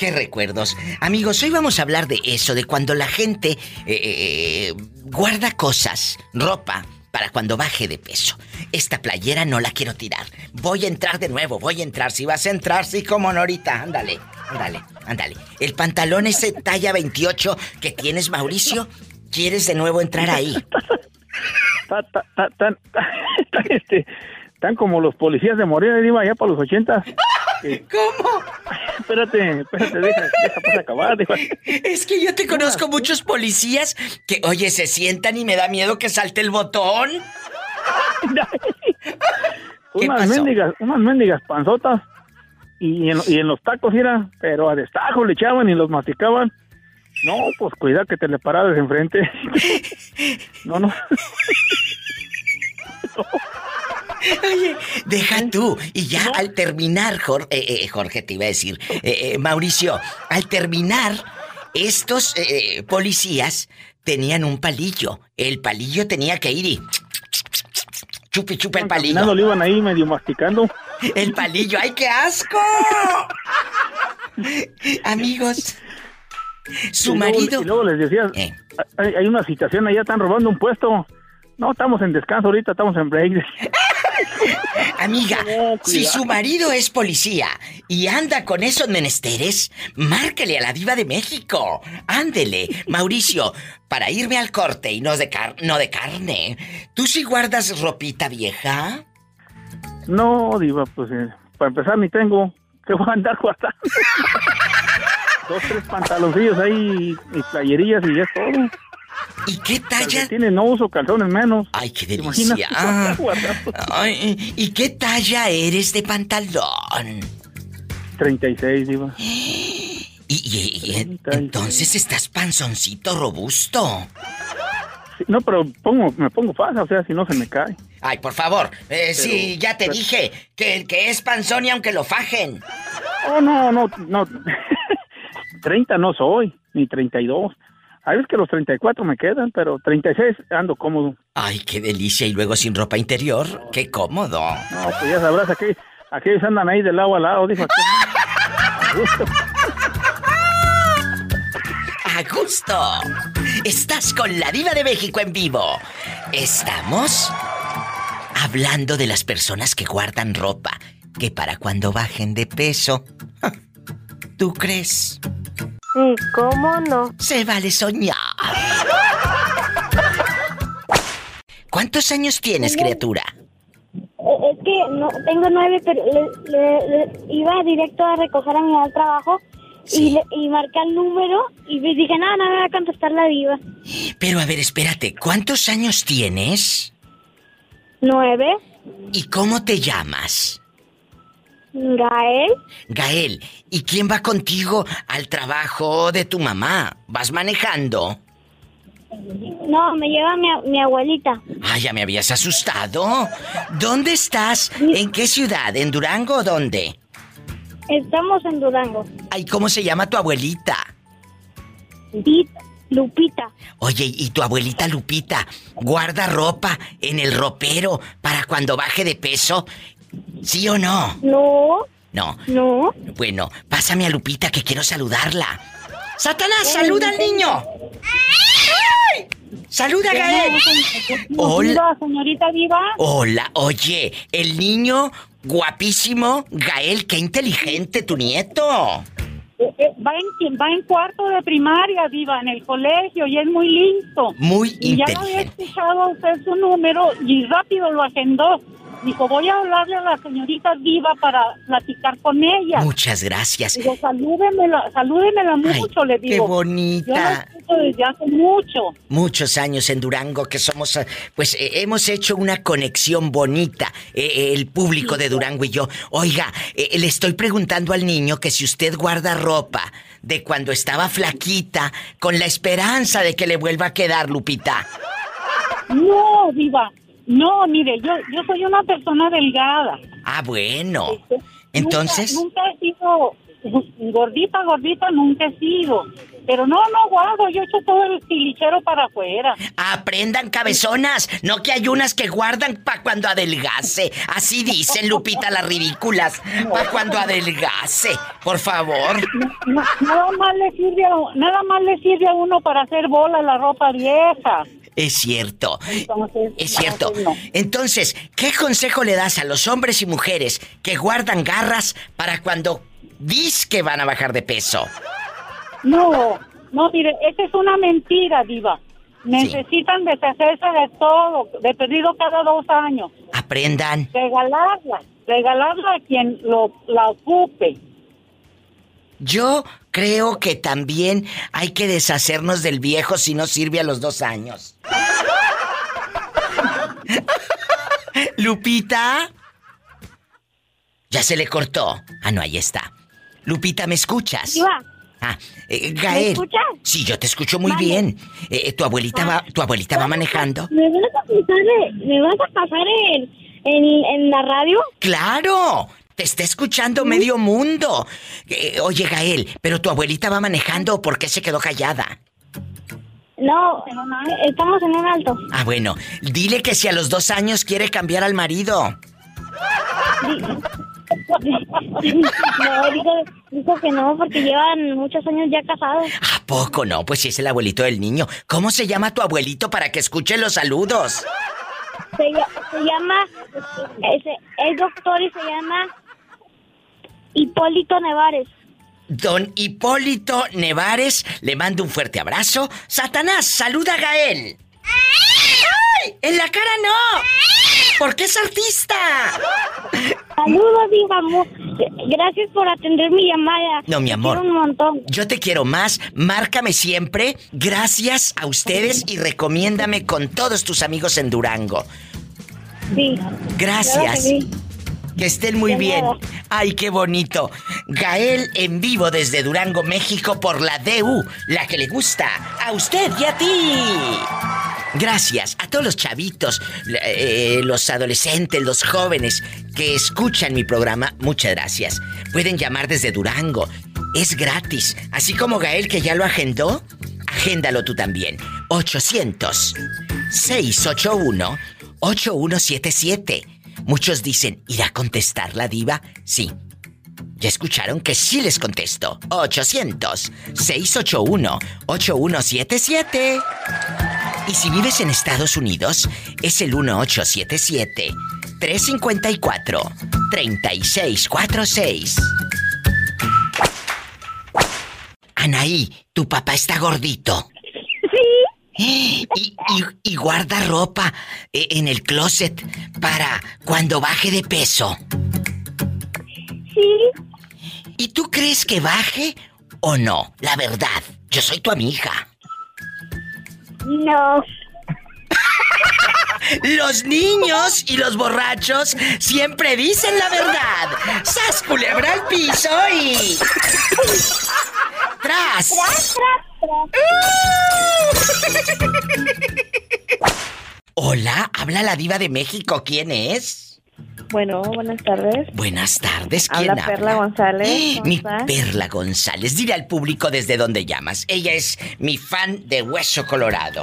¡Qué recuerdos! Amigos, hoy vamos a hablar de eso, de cuando la gente eh, eh, guarda cosas, ropa, para cuando baje de peso. Esta playera no la quiero tirar. Voy a entrar de nuevo, voy a entrar. Si vas a entrar, sí, como Norita. Ándale, ándale, ándale. El pantalón ese talla 28 que tienes, Mauricio, ¿quieres de nuevo entrar ahí? Este, están como los policías de Morena, iba allá para los 80. ¿Cómo? Espérate, espérate, deja, deja para acabar. Es que yo te conozco muchos policías que, oye, se sientan y me da miedo que salte el botón. unas mendigas, unas mendigas panzotas. Y en, y en los tacos era, pero a destajo le echaban y los masticaban. No, pues cuidado que te le paras enfrente. no, no. Oye, deja tú. Y ya al terminar, Jorge, eh, eh, Jorge, te iba a decir, eh, Mauricio, al terminar, estos policías tenían un palillo. El palillo tenía que ir y. Chupe, chupe el palillo. lo iban ahí medio masticando. El palillo, ¡ay, qué asco! Amigos, su marido. y luego les decía, hay, hay, una situación allá, están robando un puesto. No, estamos en descanso ahorita, estamos en break. Amiga, si su marido es policía y anda con esos menesteres, márquele a la diva de México. Ándele, Mauricio, para irme al corte y no de, no de carne. ¿Tú sí guardas ropita vieja? No, diva, pues eh, para empezar ni tengo. ¿Qué voy a andar guardando? Dos, tres pantaloncillos ahí y playerías y ya es todo. ¿Y qué talla? Tiene no uso calzones menos. Ay, qué delicia. Ay, ¿Y qué talla eres de pantalón? 36, Diva. ¿Y, y, entonces estás panzoncito robusto? no, pero pongo, me pongo fácil, o sea, si no se me cae. Ay, por favor, eh, sí, ya te dije que el que es panzón y aunque lo fajen. Oh, no, no, no. 30 no soy, ni 32. A veces que los 34 me quedan, pero 36 ando cómodo. Ay, qué delicia. Y luego sin ropa interior, qué cómodo. No, pues ya sabrás, aquí, aquí andan ahí de lado a lado, dijo. A gusto. Estás con la diva de México en vivo. Estamos hablando de las personas que guardan ropa, que para cuando bajen de peso... ¿Tú crees? Sí, ¿cómo no? Se vale soñar. ¿Cuántos años tienes, criatura? Eh, es que no, tengo nueve, pero le, iba directo a recoger a mi al trabajo y, y marqué el número y dije, nada, no, no me va a contestar la diva. Pero a ver, espérate, ¿cuántos años tienes? Nueve. ¿Y cómo te llamas? Gael. Gael, ¿y quién va contigo al trabajo de tu mamá? ¿Vas manejando? No, me lleva mi, abuelita. Ah, ya me habías asustado. ¿Dónde estás? ¿En qué ciudad? ¿En Durango o dónde? Estamos en Durango. Ay, ¿cómo se llama tu abuelita? Lupita. Oye, ¿y tu abuelita Lupita guarda ropa en el ropero para cuando baje de peso ¿Sí o no? No. No. No. Bueno, pásame a Lupita que quiero saludarla. ¡Satanás, saluda al niño! ¡Ay! ¡Saluda, Gael! Hola, señorita Viva. Hola, oye, el niño guapísimo, Gael, qué inteligente tu nieto. Eh, eh, va en, va en cuarto de primaria, Viva, en el colegio, y es muy listo. Muy y inteligente. ya había escuchado a usted su número y rápido lo agendó. Dijo, voy a hablarle a la señorita Viva para platicar con ella. Muchas gracias. Digo, salúdemela, salúdemela mucho, le digo. Qué bonita. Yo la desde hace mucho. Muchos años en Durango que somos, eh, pues eh, hemos hecho una conexión bonita, eh, el público de Durango y yo. Oiga, le estoy preguntando al niño que si usted guarda ropa de cuando estaba flaquita, con la esperanza de que le vuelva a quedar, Lupita. No, Viva. No, mire, yo, yo soy una persona delgada. Ah, bueno. Este, Entonces. Nunca, he sido gordita, gordita, nunca he sido. Pero no, no guardo, yo echo todo el tilichero para afuera. Aprendan cabezonas, no que hay unas que guardan para cuando adelgase. Así dicen Lupita las ridículas, para cuando adelgase. Por favor. nada más le sirve a, nada más le sirve a uno para hacer bola la ropa vieja. Es cierto. es cierto. Entonces, ¿qué consejo le das a los hombres y mujeres que guardan garras para cuando dis que van a bajar de peso? No, no, mire, esa es una mentira, Diva. Necesitan deshacerse de todo, de pedido cada dos años. Aprendan. Regalarla, regalarla a quien lo, la ocupe. Yo creo que también hay que deshacernos del viejo si no sirve a los dos años. Lupita. Ya se le cortó. Ah, no, ahí está. Lupita, ¿me escuchas? Ah, eh, Gael. ¿Me escuchas? Sí, yo te escucho muy bien. Eh, eh, tu abuelita va, tu abuelita va manejando. ¿Me vas a pasar, ¿me vas a pasar en, en, la radio? Claro. Te está escuchando medio mundo. oye, Gael, pero tu abuelita va manejando, ¿por qué se quedó callada? No, estamos en un alto. Ah, bueno, dile que si a los dos años quiere cambiar al marido. no, dijo, que no, porque llevan muchos años ya casados. ¿A poco no? Pues si es el abuelito del niño. ¿Cómo se llama tu abuelito para que escuche los saludos? Se, llama, es, doctor y se llama Hipólito Nevares. Don Hipólito Nevares, le mando un fuerte abrazo. Satanás, saluda a Gael. ¡Ay! ¡En la cara no! Porque es artista. Saludos, digamos. Gracias por atender mi llamada. No, mi amor. un montón. Yo te quiero más. Márcame siempre. Gracias a ustedes y recomiéndame con todos tus amigos en Durango. Sí. Gracias. Que, estén muy bien. Ay, qué bonito. Gael en vivo desde Durango, México por la DU, la que le gusta a usted y a ti. Gracias a todos los chavitos, eh, los adolescentes, los jóvenes que escuchan mi programa. Muchas gracias. Pueden llamar desde Durango. Es gratis. Así como Gael que ya lo agendó, agéndalo tú también. 800 681 8177. Muchos dicen, ¿irá a contestar la diva? Sí. ¿Ya escucharon que sí les contesto? 800-681-8177. Y si vives en Estados Unidos, es el 1877-354-3646. Anaí, tu papá está gordito. Y, guarda ropa eh, en el closet para cuando baje de peso. Sí. ¿Y tú crees que baje o no? La verdad, yo soy tu amiga. No. Los niños y los borrachos siempre dicen la verdad. ¡Sas culebra al piso y. ¡Tras! ¡Tras, Hola, habla la diva de México. ¿Quién es? Bueno, buenas tardes. Buenas tardes, ¿quién habla? Perla González. Mi Perla González. Dile al público desde dónde llamas. Ella es mi fan de Hueso Colorado.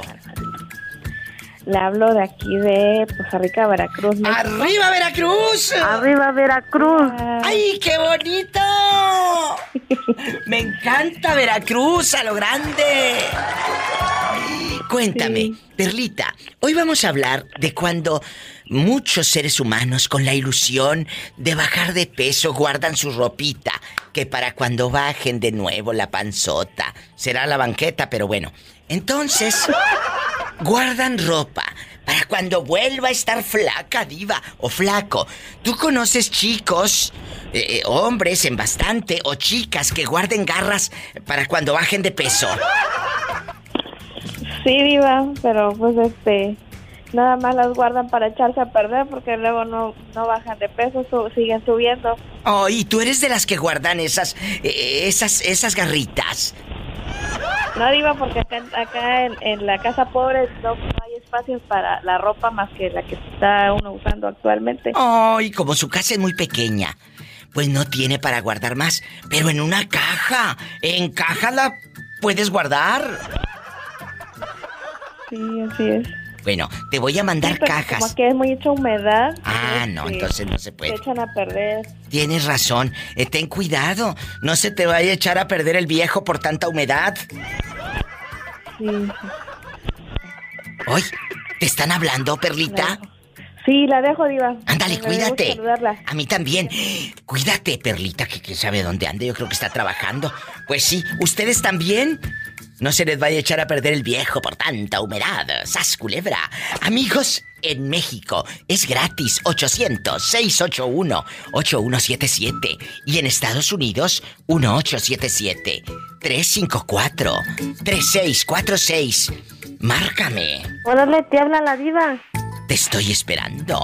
Le hablo de aquí de Poza Rica, Veracruz. ¡Arriba, Veracruz! ¡Arriba, Veracruz! ¡Ay, qué bonito! Me encanta Veracruz, a lo grande. Cuéntame, Perlita, hoy vamos a hablar de cuando muchos seres humanos con la ilusión de bajar de peso guardan su ropita, que para cuando bajen de nuevo la panzota será la banqueta, pero bueno. Entonces, guardan ropa para cuando vuelva a estar flaca, diva o flaco. ¿Tú conoces chicos, eh, hombres en bastante, o chicas que guarden garras para cuando bajen de peso? Sí, diva, pero pues este, nada más las guardan para echarse a perder porque luego no, no bajan de peso, siguen subiendo. Oh, y tú eres de las que guardan esas, eh, esas, esas garritas. No, Diva, porque acá, en, la casa pobre no, hay espacios para la ropa más que la que está uno usando actualmente. Oh, y como su casa es muy pequeña, pues no tiene para guardar más. Pero en una caja, en caja la puedes guardar. Sí, así es. Bueno, te voy a mandar cajas. Como que es mucha humedad. Ah, no, este, entonces no se puede. Se echan a perder. Tienes razón. Eh, ten cuidado. No se te vaya a echar a perder el viejo por tanta humedad. Sí. Hoy, ¿te están hablando, Perlita? Sí, la dejo, Diva. Ándale, cuídate. A mí también. Cuídate, Perlita, que quién sabe dónde anda. Yo creo que está trabajando. Pues sí, ¿ustedes también? No se les vaya a echar a perder el viejo por tanta humedad. ¡Sas culebra! Amigos, en México es gratis 800-681-8177. Y en Estados Unidos 1877-354-3646. Márcame. Órale, te habla la diva. Te estoy esperando.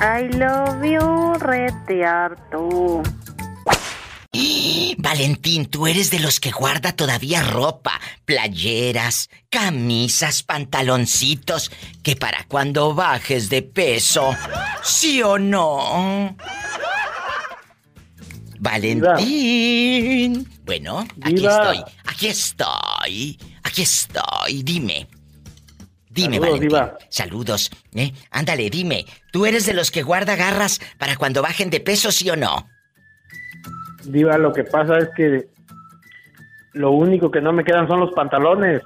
I love you, retearto. Valentín, tú eres de los que guarda todavía ropa, playeras, camisas, pantaloncitos, que para cuando bajes de peso, ¿sí o no? Valentín. Bueno, aquí estoy, aquí estoy, aquí estoy, dime. Dime, Valentín. Saludos. ¿eh? Ándale, dime. ¿Tú eres de los que guarda garras para cuando bajen de peso, sí o no? Diva, lo que pasa es que lo único que no me quedan son los pantalones.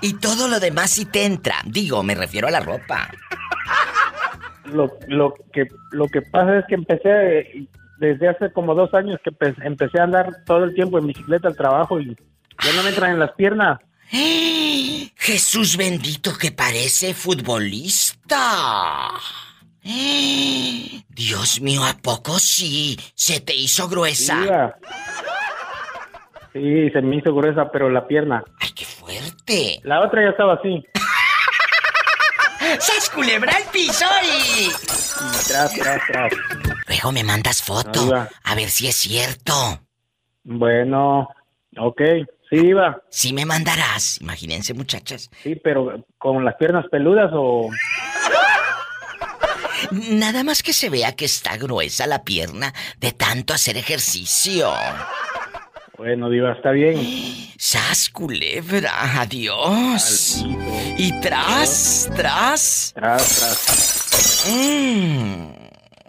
y todo lo demás sí te entra. Digo, me refiero a la ropa. Lo, lo, que, lo que pasa es que empecé desde hace como dos años que empecé a andar todo el tiempo en bicicleta al trabajo y ya no me entran en las piernas. Jesús bendito que parece futbolista. Dios mío, ¿a poco sí? ¿Se te hizo gruesa? Sí, se me hizo gruesa, pero la pierna. ¡Ay, qué fuerte! La otra ya estaba así. ¡Sas culebra el piso y... Tras, tras, tras. Luego me mandas foto, a ver si es cierto. Bueno, ok, sí, iba. Sí me mandarás, imagínense muchachas. Sí, pero ¿con las piernas peludas o...? Nada más que se vea que está gruesa la pierna de tanto hacer ejercicio. Bueno, Diva, está bien. ¡Sas, culebra! ¡Adiós! Y tras, tras. Tras, tras. Mm,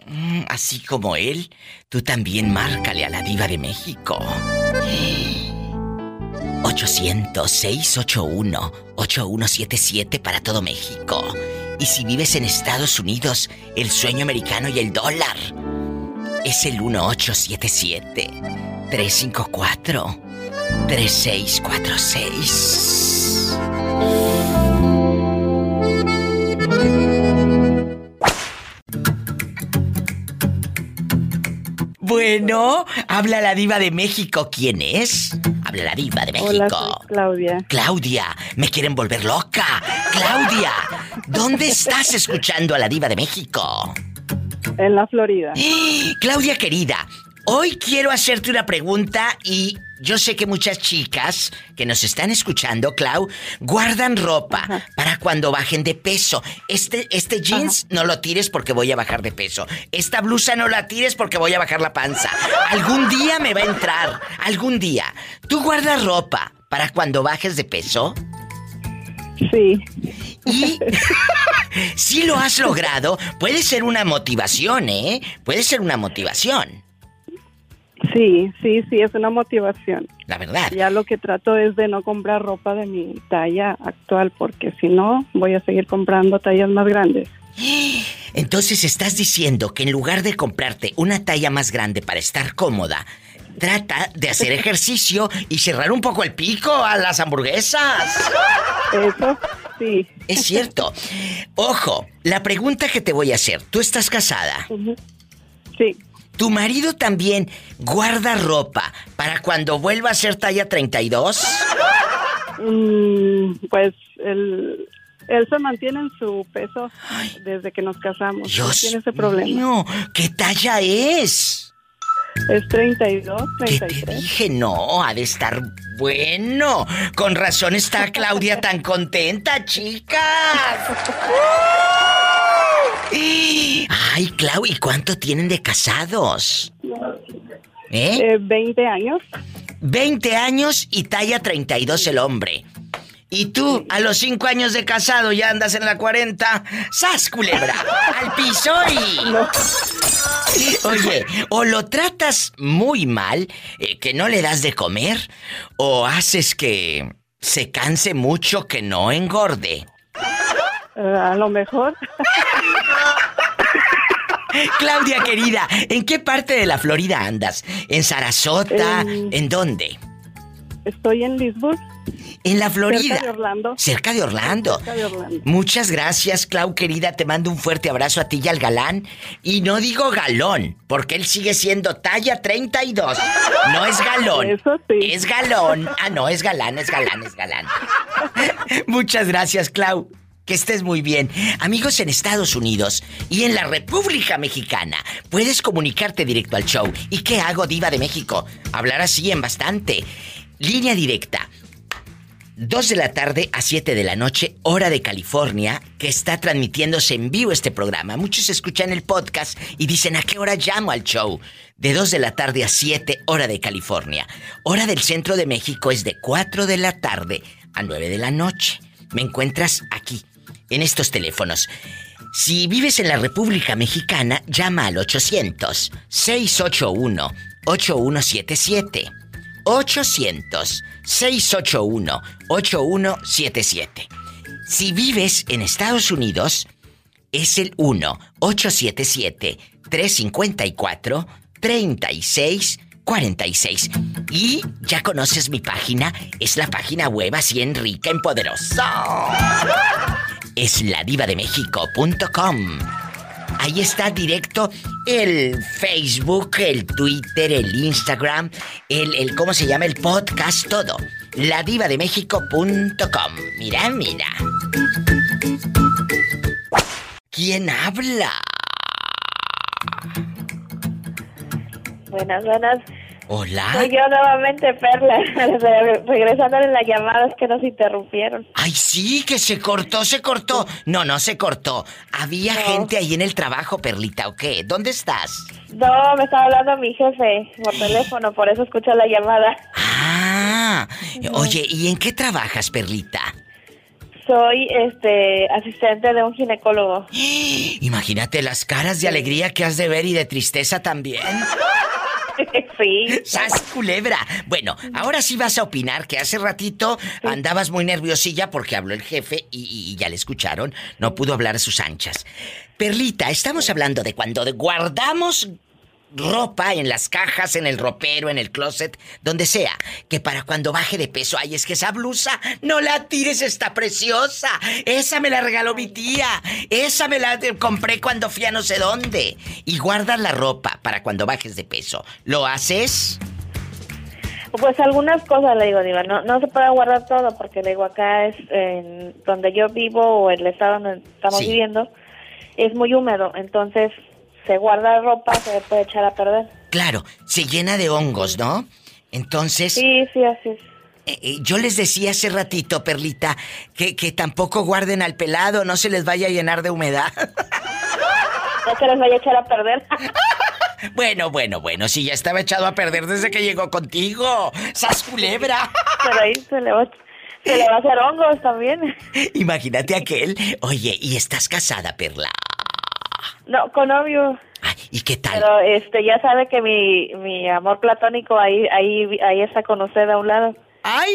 mm, así como él, tú también márcale a la Diva de México. 800-681-8177 para todo México. Y si vives en Estados Unidos, el sueño americano y el dólar es el 1877 354 3646. Bueno, habla la diva de México. ¿Quién es? Habla la diva de México. Hola, Claudia. Claudia, me quieren volver loca. Claudia, ¿dónde estás escuchando a la diva de México? En la Florida. Claudia querida, Hoy quiero hacerte una pregunta y yo sé que muchas chicas que nos están escuchando, Clau, guardan ropa para cuando bajen de peso. Este, este jeans no lo tires porque voy a bajar de peso. Esta blusa no la tires porque voy a bajar la panza. Algún día me va a entrar. Algún día. ¿Tú guardas ropa para cuando bajes de peso? Sí. Y si lo has logrado, puede ser una motivación, ¿eh? Puede ser una motivación. Sí, sí, sí, es una motivación. La verdad. Ya lo que trato es de no comprar ropa de mi talla actual, porque si no, voy a seguir comprando tallas más grandes. Entonces estás diciendo que en lugar de comprarte una talla más grande para estar cómoda, trata de hacer ejercicio y cerrar un poco el pico a las hamburguesas. Eso, sí. Es cierto. Ojo, la pregunta que te voy a hacer, ¿tú estás casada? Sí. ¿Tu marido también guarda ropa para cuando vuelva a ser talla 32? Mm, pues él, él se mantiene en su peso desde que nos casamos. Dios tiene ese problema. ¿qué talla es? Es 32, 33. ¿Qué te dije? No, ha de estar bueno. Con razón está Claudia tan contenta, chicas. Ay, Clau, ¿y cuánto tienen de casados? ¿Eh? 20 eh, años. 20 años y talla 32 el hombre. Y tú, a los 5 años de casado, ya andas en la 40. ¡Sas, culebra! ¡Al piso y... Oye, o lo tratas muy mal, eh, que no le das de comer, o haces que se canse mucho, que no engorde. Eh, a lo mejor. Claudia querida, ¿en qué parte de la Florida andas? ¿En Sarasota? ¿En dónde? Estoy en Lisboa. En la Florida. Cerca de Orlando. Cerca de Orlando. Cerca de Orlando. Muchas gracias, Clau querida. Te mando un fuerte abrazo a ti y al galán. Y no digo galón, porque él sigue siendo talla 32. No es galón. Eso sí. Es galón. Ah, no, es galán, es galán, es galán. Muchas gracias, Clau. Que estés muy bien. Amigos en Estados Unidos y en la República Mexicana, puedes comunicarte directo al show. ¿Y qué hago, Diva de México? Hablar así en bastante. Línea directa. 2 de la tarde a 7 de la noche, hora de California, que está transmitiéndose en vivo este programa. Muchos escuchan el podcast y dicen, ¿a qué hora llamo al show? De 2 de la tarde a 7, hora de California. Hora del centro de México es de 4 de la tarde a 9 de la noche. Me encuentras aquí, en estos teléfonos. Si vives en la República Mexicana, llama al 800-681-8177. 800-681-8177. Si vives en Estados Unidos, es el 1-877-354-3646. Y ya conoces mi página, es la página web así en rica, en poderosa. Es ladivademexico.com. Ahí está directo el Facebook, el Twitter, el Instagram, el, el ¿cómo se llama? El podcast, todo. Ladivademexico.com. Mira, mira. ¿Quién habla? Buenas, buenas. Hola. Soy yo nuevamente, Perla. Regresando en las llamadas que nos interrumpieron. Ay, sí, que se cortó, se cortó. No, no se cortó. Había gente ahí en el trabajo, Perlita, ¿o qué? ¿Dónde estás? No, me estaba hablando mi jefe por teléfono, por eso escucho la llamada. Ah, oye, ¿y en qué trabajas, Perlita? Soy este asistente de un ginecólogo. Imagínate las caras de alegría que has de ver y de tristeza también. Sí. ¡Sas culebra! Bueno, ahora sí vas a opinar que hace ratito andabas muy nerviosilla porque habló el jefe y, y, ya le escucharon. No pudo hablar a sus anchas. Perlita, estamos hablando de cuando guardamos ropa en las cajas, en el ropero, en el closet, donde sea, que para cuando baje de peso, ay, es que esa blusa, no la tires, está preciosa. Esa me la regaló mi tía. Esa me la compré cuando fui a no sé dónde. Y guardas la ropa para cuando bajes de peso. ¿Lo haces? Pues algunas cosas le digo, Diva, no, no se puede guardar todo porque le digo acá es en donde yo vivo o el estado donde estamos viviendo es muy húmedo, entonces se guarda ropa, se puede echar a perder. Claro, se llena de hongos, ¿no? Entonces... Sí, sí, así es. Eh, eh, yo les decía hace ratito, Perlita, que, que tampoco guarden al pelado, no se les vaya a llenar de humedad. No se les vaya a echar a perder. Bueno, bueno, bueno, si ya estaba echado a perder desde que llegó contigo. ¡Sas culebra! Pero ahí se le va, se le va a hacer hongos también. Imagínate aquel. Oye, ¿y estás casada, Perla? No, con novio. ¿Y qué tal? Pero este ya sabe que mi, mi amor platónico ahí ahí ahí está con usted a un lado. ¡Ay!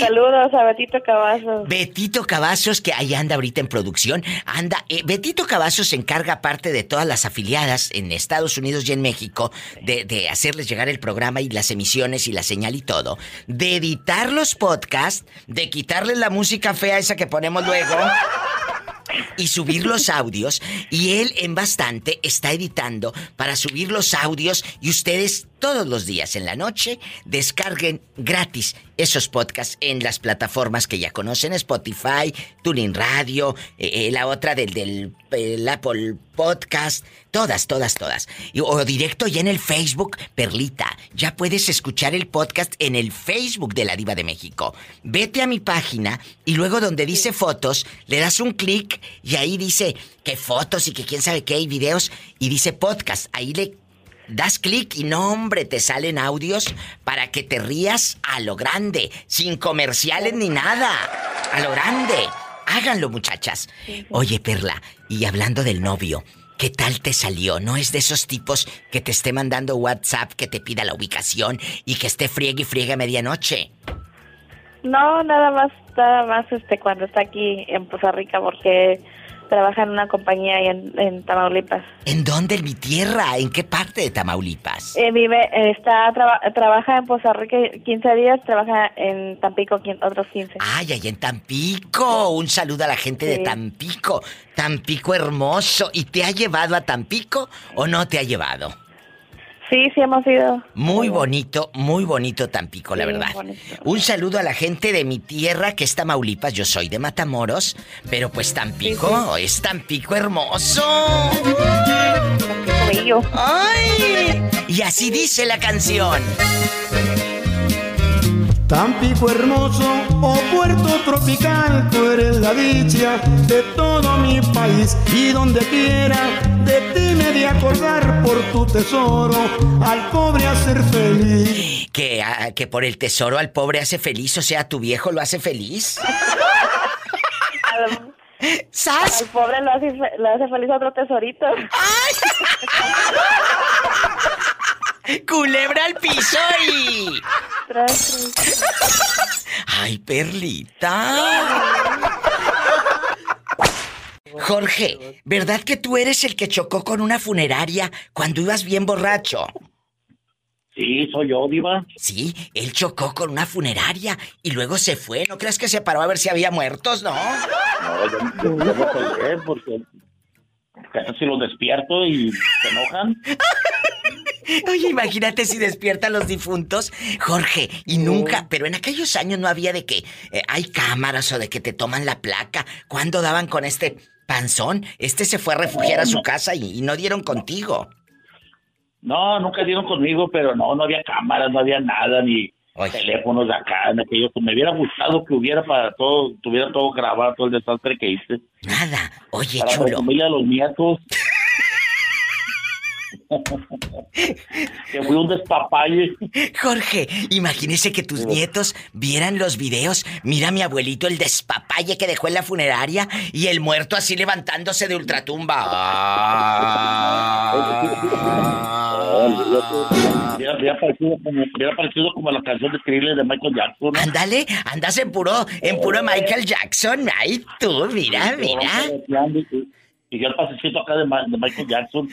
Saludos a Betito Cavazos. Betito Cavazos, que ahí anda ahorita en producción. Anda, eh, Betito Cavazos se encarga parte de todas las afiliadas en Estados Unidos y en México de, de hacerles llegar el programa y las emisiones y la señal y todo. De editar los podcasts, de quitarles la música fea esa que ponemos luego y subir los audios. Y él en bastante está editando para subir los audios y ustedes todos los días en la noche descarguen gratis esos podcasts en las plataformas que ya conocen, Spotify, Tuning Radio, eh, eh, la otra del, del Apple podcast, todas, todas, todas. o directo ya en el Facebook, Perlita. Ya puedes escuchar el podcast en el Facebook de la Diva de México. Vete a mi página y luego donde dice fotos, le das un clic y ahí dice que fotos y que quién sabe qué hay videos y dice podcast. Ahí le das clic y no, hombre, te salen audios para que te rías a lo grande, sin comerciales ni nada. A lo grande. Háganlo, muchachas. Oye, Perla, y hablando del novio, ¿qué tal te salió? ¿No es de esos tipos que te esté mandando WhatsApp, que te pida la ubicación y que esté friegue y friegue a medianoche? No, nada más, nada más este cuando está aquí en Poza Rica porque trabaja en una compañía ahí en, Tamaulipas. ¿En dónde? ¿En mi tierra? ¿En qué parte de Tamaulipas? Eh, vive, está, trabaja en Poza Rica 15 días, trabaja en Tampico otros 15. ¡Ay, ahí en Tampico! Un saludo a la gente de Tampico. Tampico hermoso. ¿Y te ha llevado a Tampico o no te ha llevado? Sí, sí hemos ido. Muy bonito, muy bonito Tampico, la verdad. Un saludo a la gente de mi tierra que es Tamaulipas. Yo soy de Matamoros, pero pues Tampico es Tampico hermoso. Tampico ¡Ay! Y así dice la canción. Tampico hermoso, oh puerto tropical, tú eres la dicha de todo mi país y donde quiera de ti de acordar por tu tesoro, al pobre hacer feliz. Que, ah, que por el tesoro al pobre hace feliz, o sea, tu viejo lo hace feliz. ¿Sas? Al pobre lo hace, hace feliz otro tesorito. ¡Ay! Culebra al piso y. Ay, Perlita. Jorge, ¿verdad que tú eres el que chocó con una funeraria cuando ibas bien borracho? Sí, soy yo, Diva. Sí, él chocó con una funeraria y luego se fue. ¿No crees que se paró a ver si había muertos, no? No, yo, no sé porque casi los despierto y se enojan. Oye, imagínate si despiertan los difuntos. Jorge, y nunca, pero en aquellos años no había de que eh, hay cámaras o de que te toman la placa. ¿Cuándo daban con este panzón? Este se fue a refugiar a su casa y, no dieron contigo. No, nunca dieron conmigo, pero no, no había cámaras, no había nada, ni teléfonos de acá, en aquellos. Me hubiera gustado que hubiera para todo, tuviera todo grabado, todo el desastre que hice. Nada. Oye, para chulo. La los nietos. que fui un despapalle. Jorge, imagínese que tus nietos vieran los videos. Mira mi abuelito el despapalle que dejó en la funeraria y el muerto así levantándose de ultratumba. Hubiera parecido, parecido, como la canción de Thriller de Michael Jackson. Ándale, andas en puro, en puro Michael Jackson. Ay, tú, mira, mira. Y yo el pasecito acá de Michael Jackson.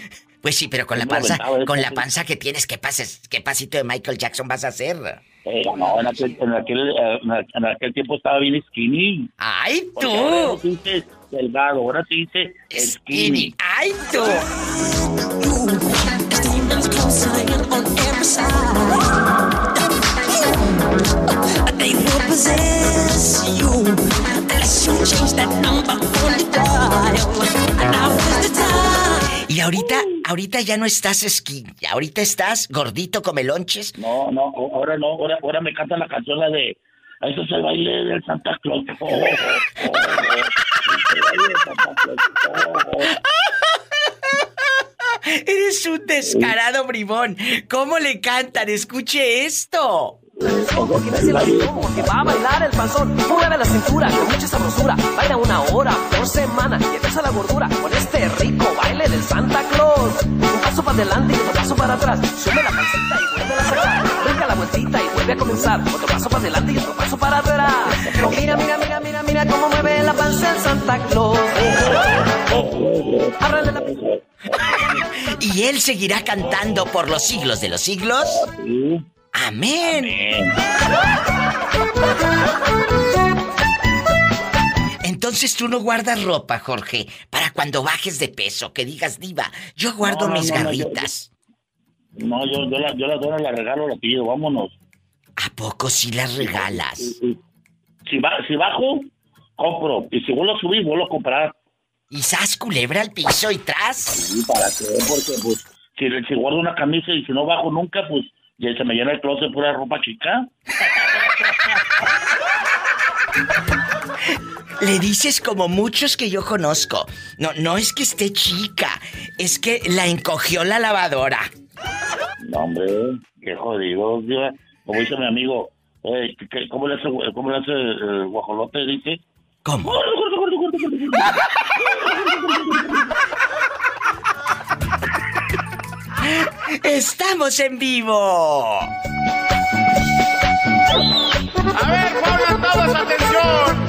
Pues sí, pero con la panza, con la panza que tienes, ¿qué pases, qué pasito de Michael Jackson vas a hacer? Eh, no, en aquel, en, aquel, eh, en aquel tiempo estaba bien skinny. ¡Ay, tú! ahora te delgado, ahora te dice skinny. ¡Ay, tú! Y ahorita, ahorita ya no estás esquí, ahorita estás gordito come lonches. No, no, ahora no, ahora, ahora me cantan la canción la de eso es el baile del Santa Claus. Oh, oh, oh, Eres un descarado bribón. ¿Cómo le cantan? Escuche esto. Porque va a bailar el panzón. Mueve la cintura con mucha sabrosura. Baila una hora por semana y empieza la gordura con este rico del Santa Claus. Un paso para adelante y otro paso para atrás. Sube la pancita y vuelve a sacar. Brinca la vueltita y vuelve a comenzar. Otro paso para adelante y otro paso para atrás. mira, mira, mira, mira, mira cómo mueve la panza el Santa Claus. Ábrale la ¿Y él seguirá cantando por los siglos de los siglos? Amén. Entonces tú no guardas ropa, Jorge, para cuando bajes de peso, que digas diva, yo guardo mis garritas. No, yo, yo, la, yo la dono, la regalo, la pido, vámonos. ¿A poco si las regalas? Si, si bajo, compro. Y si vuelvo a subir, vuelvo a comprar. ¿Y sas culebra al piso y tras? Sí, ¿para qué? Porque, pues, si, si guardo una camisa y si no bajo nunca, pues, ya se me llena el closet pura ropa chica. Le dices como muchos que yo conozco. No, no es que esté chica, es que la encogió la lavadora. No, hombre, qué jodido. Como dice mi amigo, ¿cómo le hace, cómo le hace el guajolote? Dice. ¿Cómo? ¡Estamos en vivo! A ver, pongan todos atención.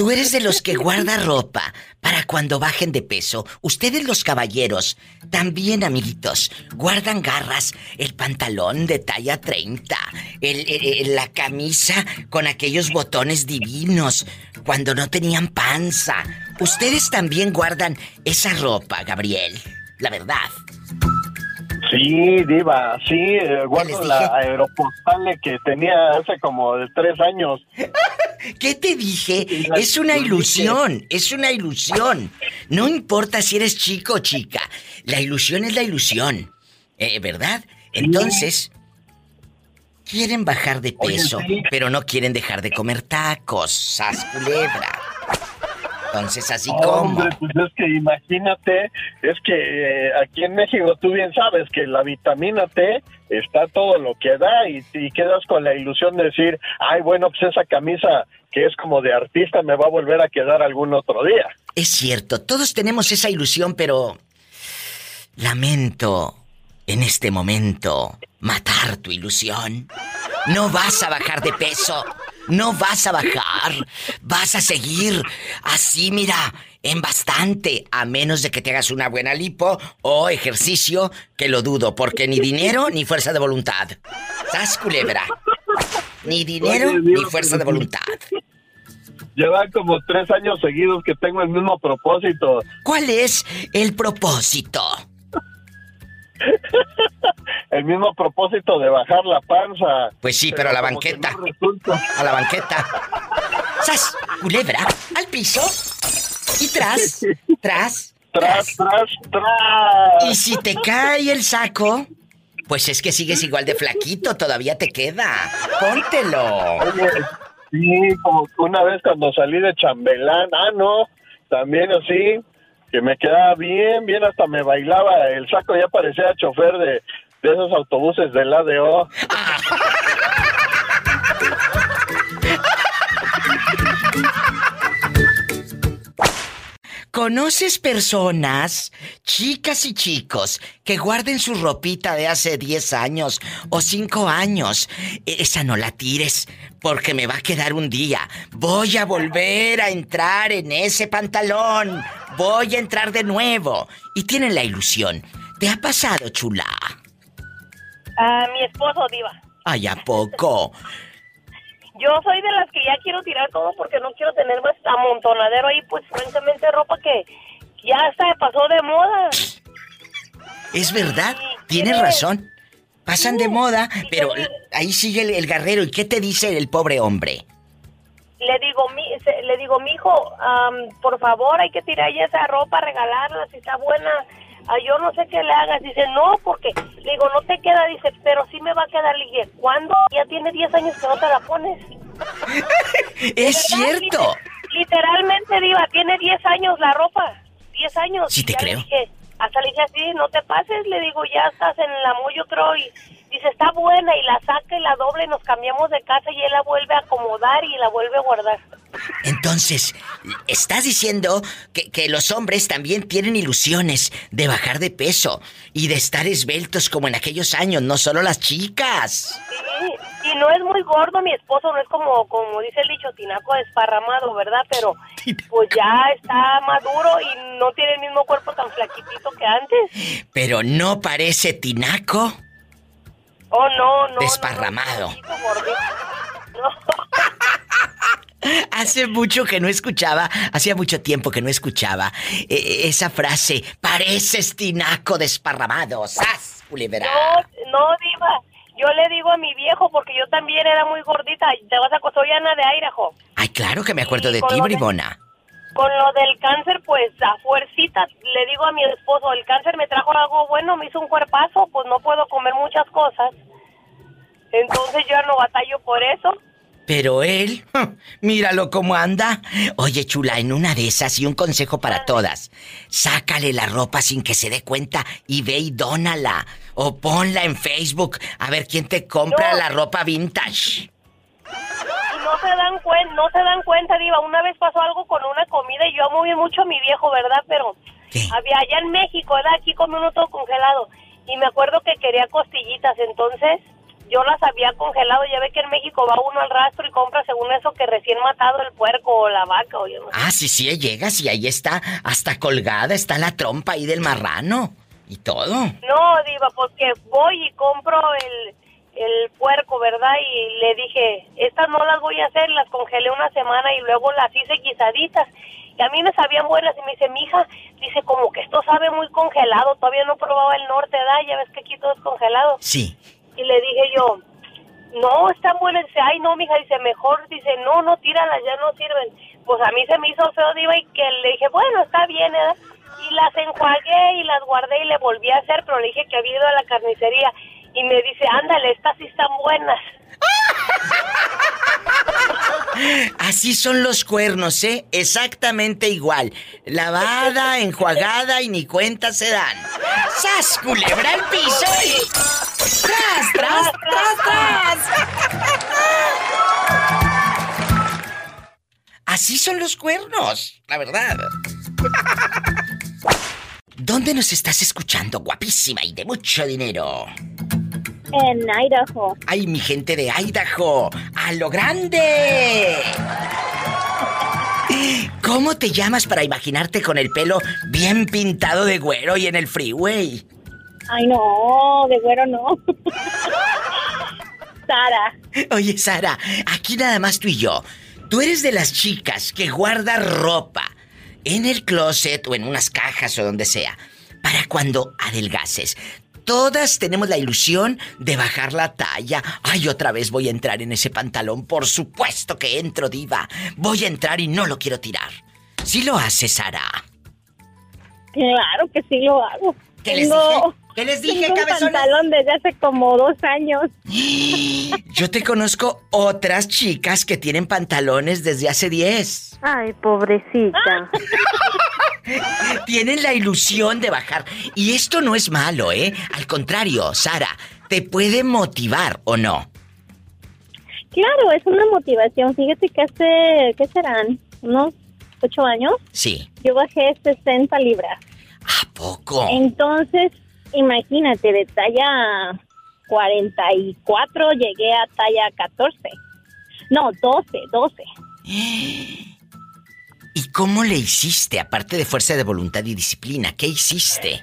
Tú eres de los que guarda ropa para cuando bajen de peso. Ustedes los caballeros, también amiguitos, guardan garras, el pantalón de talla 30, la camisa con aquellos botones divinos, cuando no tenían panza. Ustedes también guardan esa ropa, Gabriel. La verdad. Sí, Diva, sí, eh, guardo la aeropostal que tenía hace como tres años. ¿Qué te dije? Es una ilusión, es una ilusión. No importa si eres chico o chica, la ilusión es la ilusión, eh, ¿verdad? Entonces, quieren bajar de peso, pero no quieren dejar de comer tacos, sas culebra. Entonces, así como. Hombre, pues es que imagínate, es que eh, aquí en México tú bien sabes que la vitamina T está todo lo que da y, y, quedas con la ilusión de decir, ay, bueno, pues esa camisa que es como de artista me va a volver a quedar algún otro día. Es cierto, todos tenemos esa ilusión, pero lamento en este momento matar tu ilusión. No vas a bajar de peso. No vas a bajar. Vas a seguir así, mira, en bastante. A menos de que te hagas una buena lipo o ejercicio, que lo dudo, porque ni dinero ni fuerza de voluntad. ¿Estás culebra? Ni dinero ni fuerza de voluntad. Llevan como tres años seguidos que tengo el mismo propósito. ¿Cuál es el propósito? el mismo propósito de bajar la panza. Pues sí, pero, a la banqueta. a la banqueta. ¡Sas! Culebra, al piso. Y tras, tras. Tras, tras, tras. Y si te cae el saco, pues es que sigues igual de flaquito, todavía te queda. Póntelo. Oye, sí, como una vez cuando salí de chambelán, ah, no, también así, que me quedaba bien, bien, hasta me bailaba. El saco ya parecía chofer de, de esos autobuses del ADO. ¿Conoces personas, chicas y chicos, que guarden su ropita de hace 10 años o 5 años? E, esa no la tires, porque me va a quedar un día. Voy a volver a entrar en ese pantalón. Voy a entrar de nuevo. Y tienen la ilusión. ¿Te ha pasado, chula? A mi esposo, Diva. Ay, ¿a poco? Yo soy de las que ya quiero tirar todo porque no quiero tener más amontonadero ahí, pues francamente ropa que ya hasta pasó de moda. Es verdad, tienes razón. Pasan de moda, pero ahí sigue el, guerrero. ¿Y qué te dice el pobre hombre? Le digo, mi, le digo, mijo, por favor, hay que tirar ya esa ropa, regalarla, si está buena. Ah, yo no sé qué le hagas. Dice, no, porque, le digo, no te queda. Dice, pero sí me va a quedar. Le dije, ¿cuándo? Ya tiene 10 años que no te la pones. es cierto. literalmente, Diva, tiene 10 años la ropa. 10 años. Sí, te creo. dije, hasta le dije así, no te pases. Le digo, ya estás en la yo creo. Y dice, está buena. Y la saca y la doble. Nos cambiamos de casa y él la vuelve a acomodar y la vuelve a guardar. Entonces, estás diciendo que, los hombres también tienen ilusiones de bajar de peso y de estar esbeltos como en aquellos años, no solo las chicas. Sí, y no es muy gordo mi esposo, no es como, como dice el dicho, tinaco desparramado, ¿verdad? Pero pues ya está maduro y no tiene el mismo cuerpo tan flaquitito que antes. Pero no parece tinaco. Oh, no, no. Desparramado. no. Hace mucho que no escuchaba, hacía mucho tiempo que no escuchaba eh, esa frase, pareces tinaco desparramado, ¡sas, culebra! No, no, diva, yo le digo a mi viejo porque yo también era muy gordita, te vas a soy Ana de Idaho. Ay, claro que me acuerdo de ti, bribona. Con lo del cáncer, pues a fuercita le digo a mi esposo, el cáncer me trajo algo bueno, me hizo un cuerpazo, pues no puedo comer muchas cosas. Entonces yo no batallo por eso. Pero él, míralo cómo anda. Oye, chula, en una de esas y un consejo para todas. Sácale la ropa sin que se dé cuenta y ve y dónala. O ponla en Facebook a ver quién te compra la ropa vintage. No se dan cuenta, no se dan cuenta, Diva. Una vez pasó algo con una comida y yo amo bien mucho a mi viejo, ¿verdad? Pero había allá en México, ¿verdad? Aquí con uno todo congelado. Y me acuerdo que quería costillitas, entonces yo las había congelado. Ya ve que en México va uno al rastro y compra según eso que recién matado el puerco o la vaca o yo no Ah, sí, sí, llegas y ahí está, hasta colgada está la trompa ahí del marrano y todo. No, Diva, porque voy y compro el, el puerco, ¿verdad? Y le dije, estas no las voy a hacer, las congelé una semana y luego las hice guisaditas. Y a mí me sabían buenas y me dice, mija, dice, como que esto sabe muy congelado, todavía no probaba el norte, ¿da? Ya ves que aquí todo es congelado. Sí. Y le dije yo, no, están buenas. Dice, ay, no, mija, dice, mejor. Dice, no, no, tíralas, ya no sirven. Pues a mí se me hizo feo, diva, y que le dije, bueno, está bien, ¿eh? Y las enjuagué y las guardé y le volví a hacer, pero le dije que había ido a la carnicería. Y me dice, ándale, estas sí están buenas. Así son los cuernos, ¿eh? Exactamente igual. Lavada, enjuagada y ni cuenta se dan. ¡Sas, culebra al piso y... ¡Tras, tras, tras, tras! Así son los cuernos, la verdad. ¿Dónde nos estás escuchando, guapísima y de mucho dinero? En Idaho. ¡Ay, mi gente de Idaho! ¡A lo grande! ¿Cómo te llamas para imaginarte con el pelo bien pintado de güero y en el freeway? Ay, no, de güero no. Sara. Oye, Sara, aquí nada más tú y yo. Tú eres de las chicas que guarda ropa en el closet o en unas cajas o donde sea para cuando adelgaces. Todas tenemos la ilusión de bajar la talla. Ay, otra vez voy a entrar en ese pantalón. Por supuesto que entro, diva. Voy a entrar y no lo quiero tirar. ¿Sí lo haces, Sara? Claro que sí lo hago. ¿Qué les dije? ¿Qué les dije, tengo un pantalón desde hace como dos años. Yo te conozco otras chicas que tienen pantalones desde hace diez. Ay, pobrecita. Tienen la ilusión de bajar. Y esto no es malo, ¿eh? Al contrario, Sara, te puede motivar o no. Claro, es una motivación. Fíjate que hace, ¿qué serán? ¿Unos ocho años? Sí. Yo bajé 60 libras. ¿A poco? Entonces, imagínate, de talla 44 llegué a talla 14. No, 12, 12. ¿Y cómo le hiciste, aparte de fuerza de voluntad y disciplina? ¿Qué hiciste?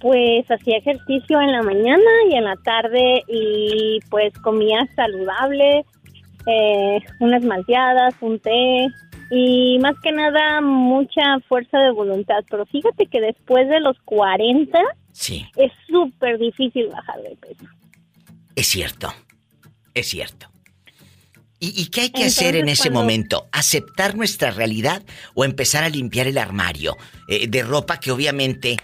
Pues hacía ejercicio en la mañana y en la tarde y pues comía saludable, eh, unas malteadas, un té y más que nada mucha fuerza de voluntad. Pero fíjate que después de los 40 sí. es súper difícil bajar de peso. Es cierto, es cierto. ¿Y, qué hay que hacer en ese momento? ¿Aceptar nuestra realidad o empezar a limpiar el armario eh, de ropa que obviamente,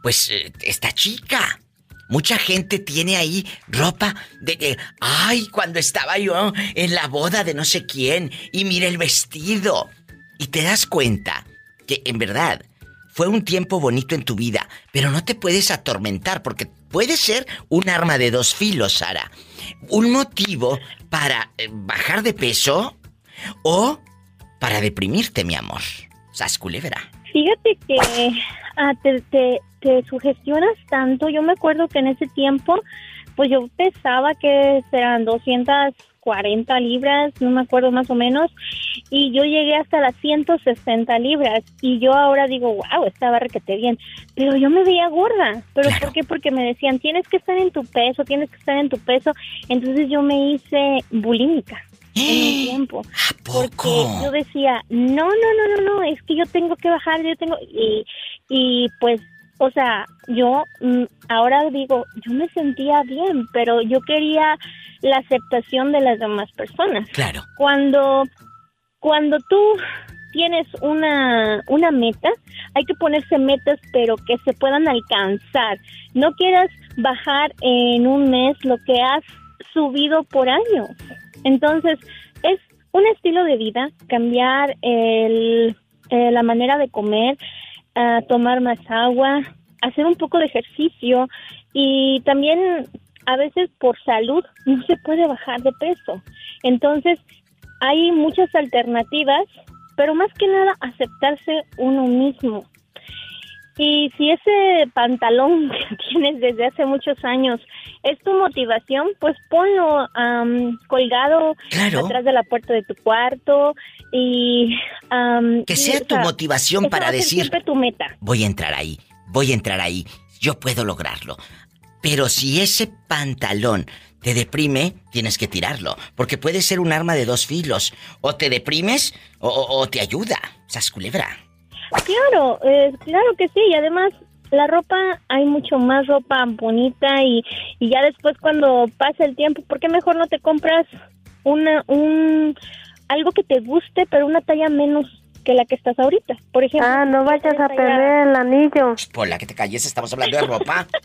pues, eh, está chica? Mucha gente tiene ahí ropa de que, ay, cuando estaba yo en la boda de no sé quién y mira el vestido. Y te das cuenta que en verdad fue un tiempo bonito en tu vida, pero no te puedes atormentar porque puede ser un arma de dos filos, Sara. Un motivo para eh, bajar de peso o para deprimirte, mi amor. Sas culebra. Fíjate que ah, te, te, te, sugestionas tanto. Yo me acuerdo que en ese tiempo, pues yo pensaba que eran 200 40 libras, no me acuerdo más o menos, y yo llegué hasta las 160 libras y yo ahora digo, wow, estaba requete bien, pero yo me veía gorda, pero ¿por qué? Porque me decían, tienes que estar en tu peso, tienes que estar en tu peso, entonces yo me hice bulímica. En un tiempo. Porque yo decía, no, no, no, no, no, es que yo tengo que bajar, yo tengo, y, y pues o sea, yo mm, ahora digo, yo me sentía bien, pero yo quería la aceptación de las demás personas. Claro. Cuando, cuando tú tienes una, una meta, hay que ponerse metas, pero que se puedan alcanzar. No quieras bajar en un mes lo que has subido por año. Entonces, es un estilo de vida, cambiar el, eh, la manera de comer, uh, tomar más agua, hacer un poco de ejercicio y también a veces por salud no se puede bajar de peso. Entonces, hay muchas alternativas, pero más que nada aceptarse uno mismo. Y si ese pantalón que tienes desde hace muchos años es tu motivación, pues ponlo colgado atrás de la puerta de tu cuarto y... que sea tu motivación para decir... Siempre tu meta. Voy a entrar ahí, voy a entrar ahí, yo puedo lograrlo. Pero si ese pantalón te deprime, tienes que tirarlo, porque puede ser un arma de dos filos. O te deprimes o, te ayuda. Sas culebra. Claro, eh, claro que sí. Y además, la ropa, hay mucho más ropa bonita y, y ya después cuando pasa el tiempo, ¿por qué mejor no te compras una, un, algo que te guste, pero una talla menos que la que estás ahorita. Por ejemplo. Ah, no vayas a perder el anillo. Por la que te calles, estamos hablando de ropa.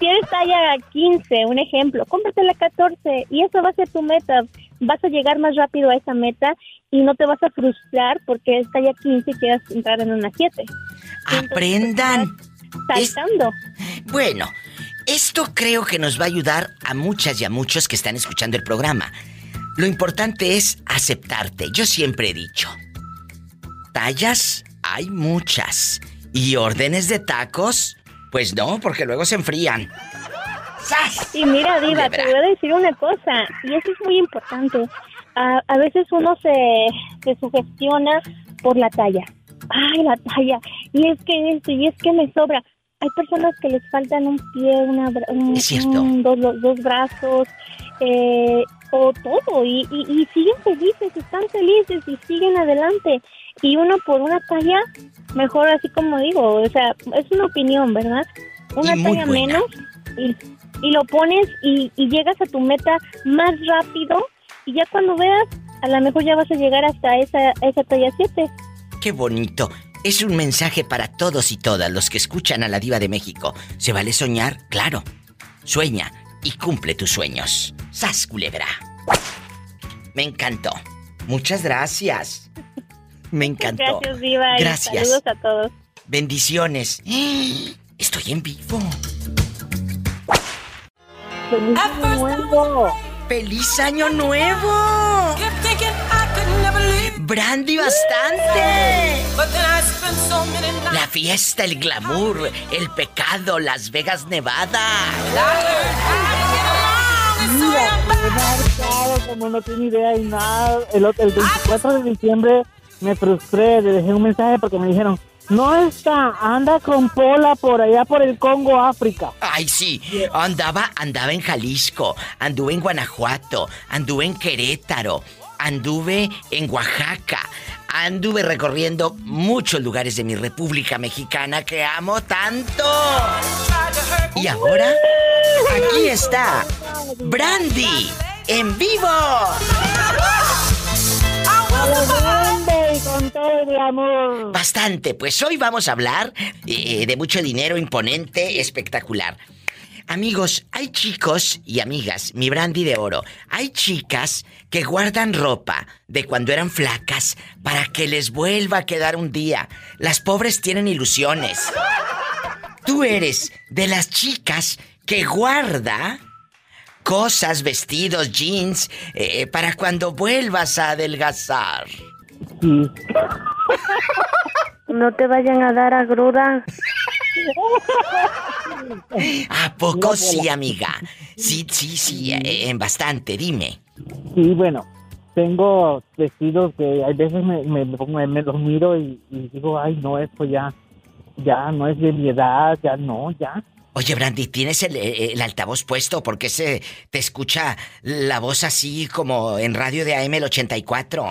Tienes talla 15, un ejemplo, cómprate la 14 y eso va a ser tu meta. Vas a llegar más rápido a esa meta y no te vas a frustrar porque es talla 15 y quieras entrar en una 7. Aprendan. Saltando. Bueno, esto creo que nos va a ayudar a muchas y a muchos que están escuchando el programa. Lo importante es aceptarte. Yo siempre he dicho, tallas hay muchas. ¿Y órdenes de tacos? Pues no, porque luego se enfrían. Y mira, Diva, te voy a decir una cosa, y eso es muy importante. A, a veces uno se, se, sugestiona por la talla. Ay, la talla. Y es que esto, y es que me sobra. Hay personas que les faltan un pie, una, un, dos, dos, brazos, eh, o todo. Y, y, y siguen felices, están felices y siguen adelante y uno por una talla, mejor así como digo, o sea, es una opinión, ¿verdad? Una talla menos y, y, lo pones y, y, llegas a tu meta más rápido y ya cuando veas, a lo mejor ya vas a llegar hasta esa, esa talla 7. Qué bonito. Es un mensaje para todos y todas los que escuchan a la diva de México. ¿Se vale soñar? Claro. Sueña y cumple tus sueños. ¡Sas, culebra! Me encantó. Muchas gracias. Me encantó. Gracias, Diva. Gracias. saludos a todos. Bendiciones. Estoy en vivo. ¡Feliz año nuevo! ¡Feliz año nuevo! Brandy bastante. La fiesta, el glamour, el pecado, Las Vegas, Nevada. Mira, como no tiene idea y nada. El, el 24 de diciembre me frustré, le dejé un mensaje porque me dijeron, no está, anda con Pola por allá por el Congo, África. Ay, sí, andaba, andaba en Jalisco, anduve en Guanajuato, anduve en Querétaro, anduve en Oaxaca, anduve recorriendo muchos lugares de mi República Mexicana que amo tanto. Y ahora, aquí está, Brandy, en vivo Bastante, pues hoy vamos a hablar eh, de mucho dinero imponente, espectacular. Amigos, hay chicos y amigas, mi brandy de oro, hay chicas que guardan ropa de cuando eran flacas para que les vuelva a quedar un día. Las pobres tienen ilusiones. Tú eres de las chicas que guarda cosas, vestidos, jeans, eh, para cuando vuelvas a adelgazar. No te vayan a dar agruras. ¿A poco sí, amiga? Sí, sí, sí, eh, en bastante, dime. Sí, bueno, tengo vestidos que a veces me, me, me, los miro y, digo, ay, no, esto ya, ya no es de mi edad, ya no, ya. Oye, Brandy, ¿tienes el, eh, el, altavoz puesto? Porque se te escucha la voz así como en radio de AM el 84.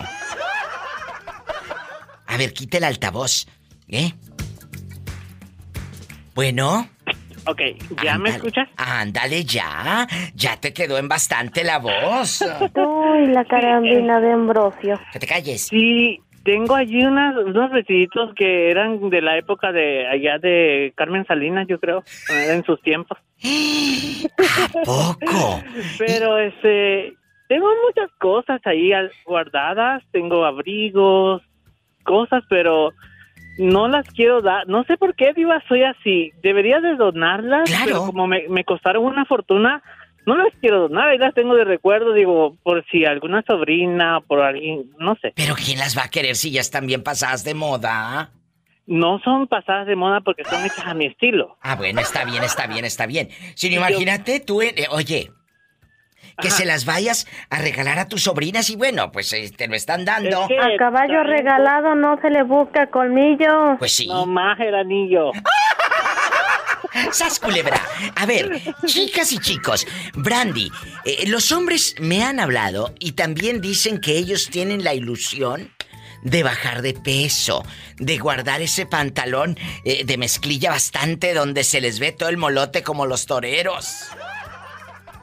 A ver, quite el altavoz. ¿Eh? Bueno. Ok, ¿ya me escuchas? Ándale, ya. Ya te quedó en bastante la voz. Uy, la carambina de Ambrosio. Que te calles. Sí, tengo allí unas, unos vestiditos que eran de la época de allá de Carmen Salinas, yo creo, en sus tiempos. ¿A poco? Pero este, tengo muchas cosas ahí guardadas, tengo abrigos, cosas, pero no las quiero dar. No sé por qué, Diva, soy así. Debería de donarlas, pero como me, me costaron una fortuna, no las quiero donar. Ahí las tengo de recuerdo, digo, por si alguna sobrina, por alguien, no sé. Pero ¿quién las va a querer si ya están bien pasadas de moda? No son pasadas de moda porque son hechas a mi estilo. Ah, bueno, está bien, está bien, está bien. Si no, imagínate tú, eh, oye, que se las vayas a regalar a tus sobrinas y bueno, pues eh, te lo están dando. A caballo regalado no se le busca colmillo. Pues sí. No más el anillo. ¡Sas, culebra! A ver, chicas y chicos, Brandy, eh, los hombres me han hablado y también dicen que ellos tienen la ilusión de bajar de peso, de guardar ese pantalón eh, de mezclilla bastante donde se les ve todo el molote como los toreros.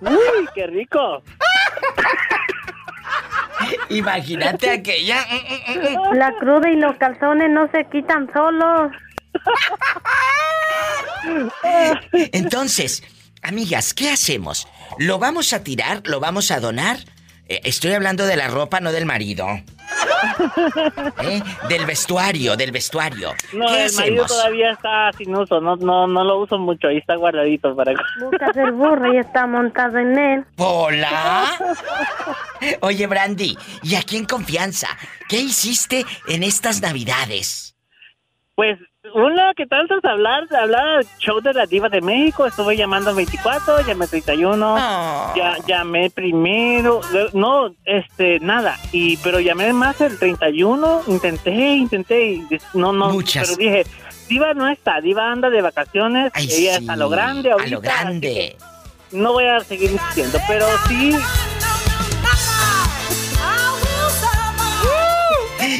¡Uy, qué rico! Imagínate aquella. La cruda y los calzones no se quitan solos. Entonces, amigas, ¿qué hacemos? ¿Lo vamos a tirar? ¿Lo vamos a donar? Eh, estoy hablando de la ropa, no del marido. ¿Eh? Del vestuario, del vestuario. No, ¿Qué el marido hacemos? todavía está sin uso, no, no, no lo uso mucho, ahí está guardadito para... Buscas el burro y está montado en él. ¿Hola? Oye, Brandy, y aquí en confianza, ¿qué hiciste en estas navidades? Pues, una, ¿qué tal estás hablar? Hablar show de la diva de México, estuve llamando al 24, llamé al 31, ya, llamé primero, no, este, nada, y pero llamé más el 31, intenté, intenté, y no, no, Muchas. pero dije, diva no está, diva anda de vacaciones, Ay, ella sí, es a lo grande a ahorita, lo grande. No voy a seguir insistiendo, pero sí,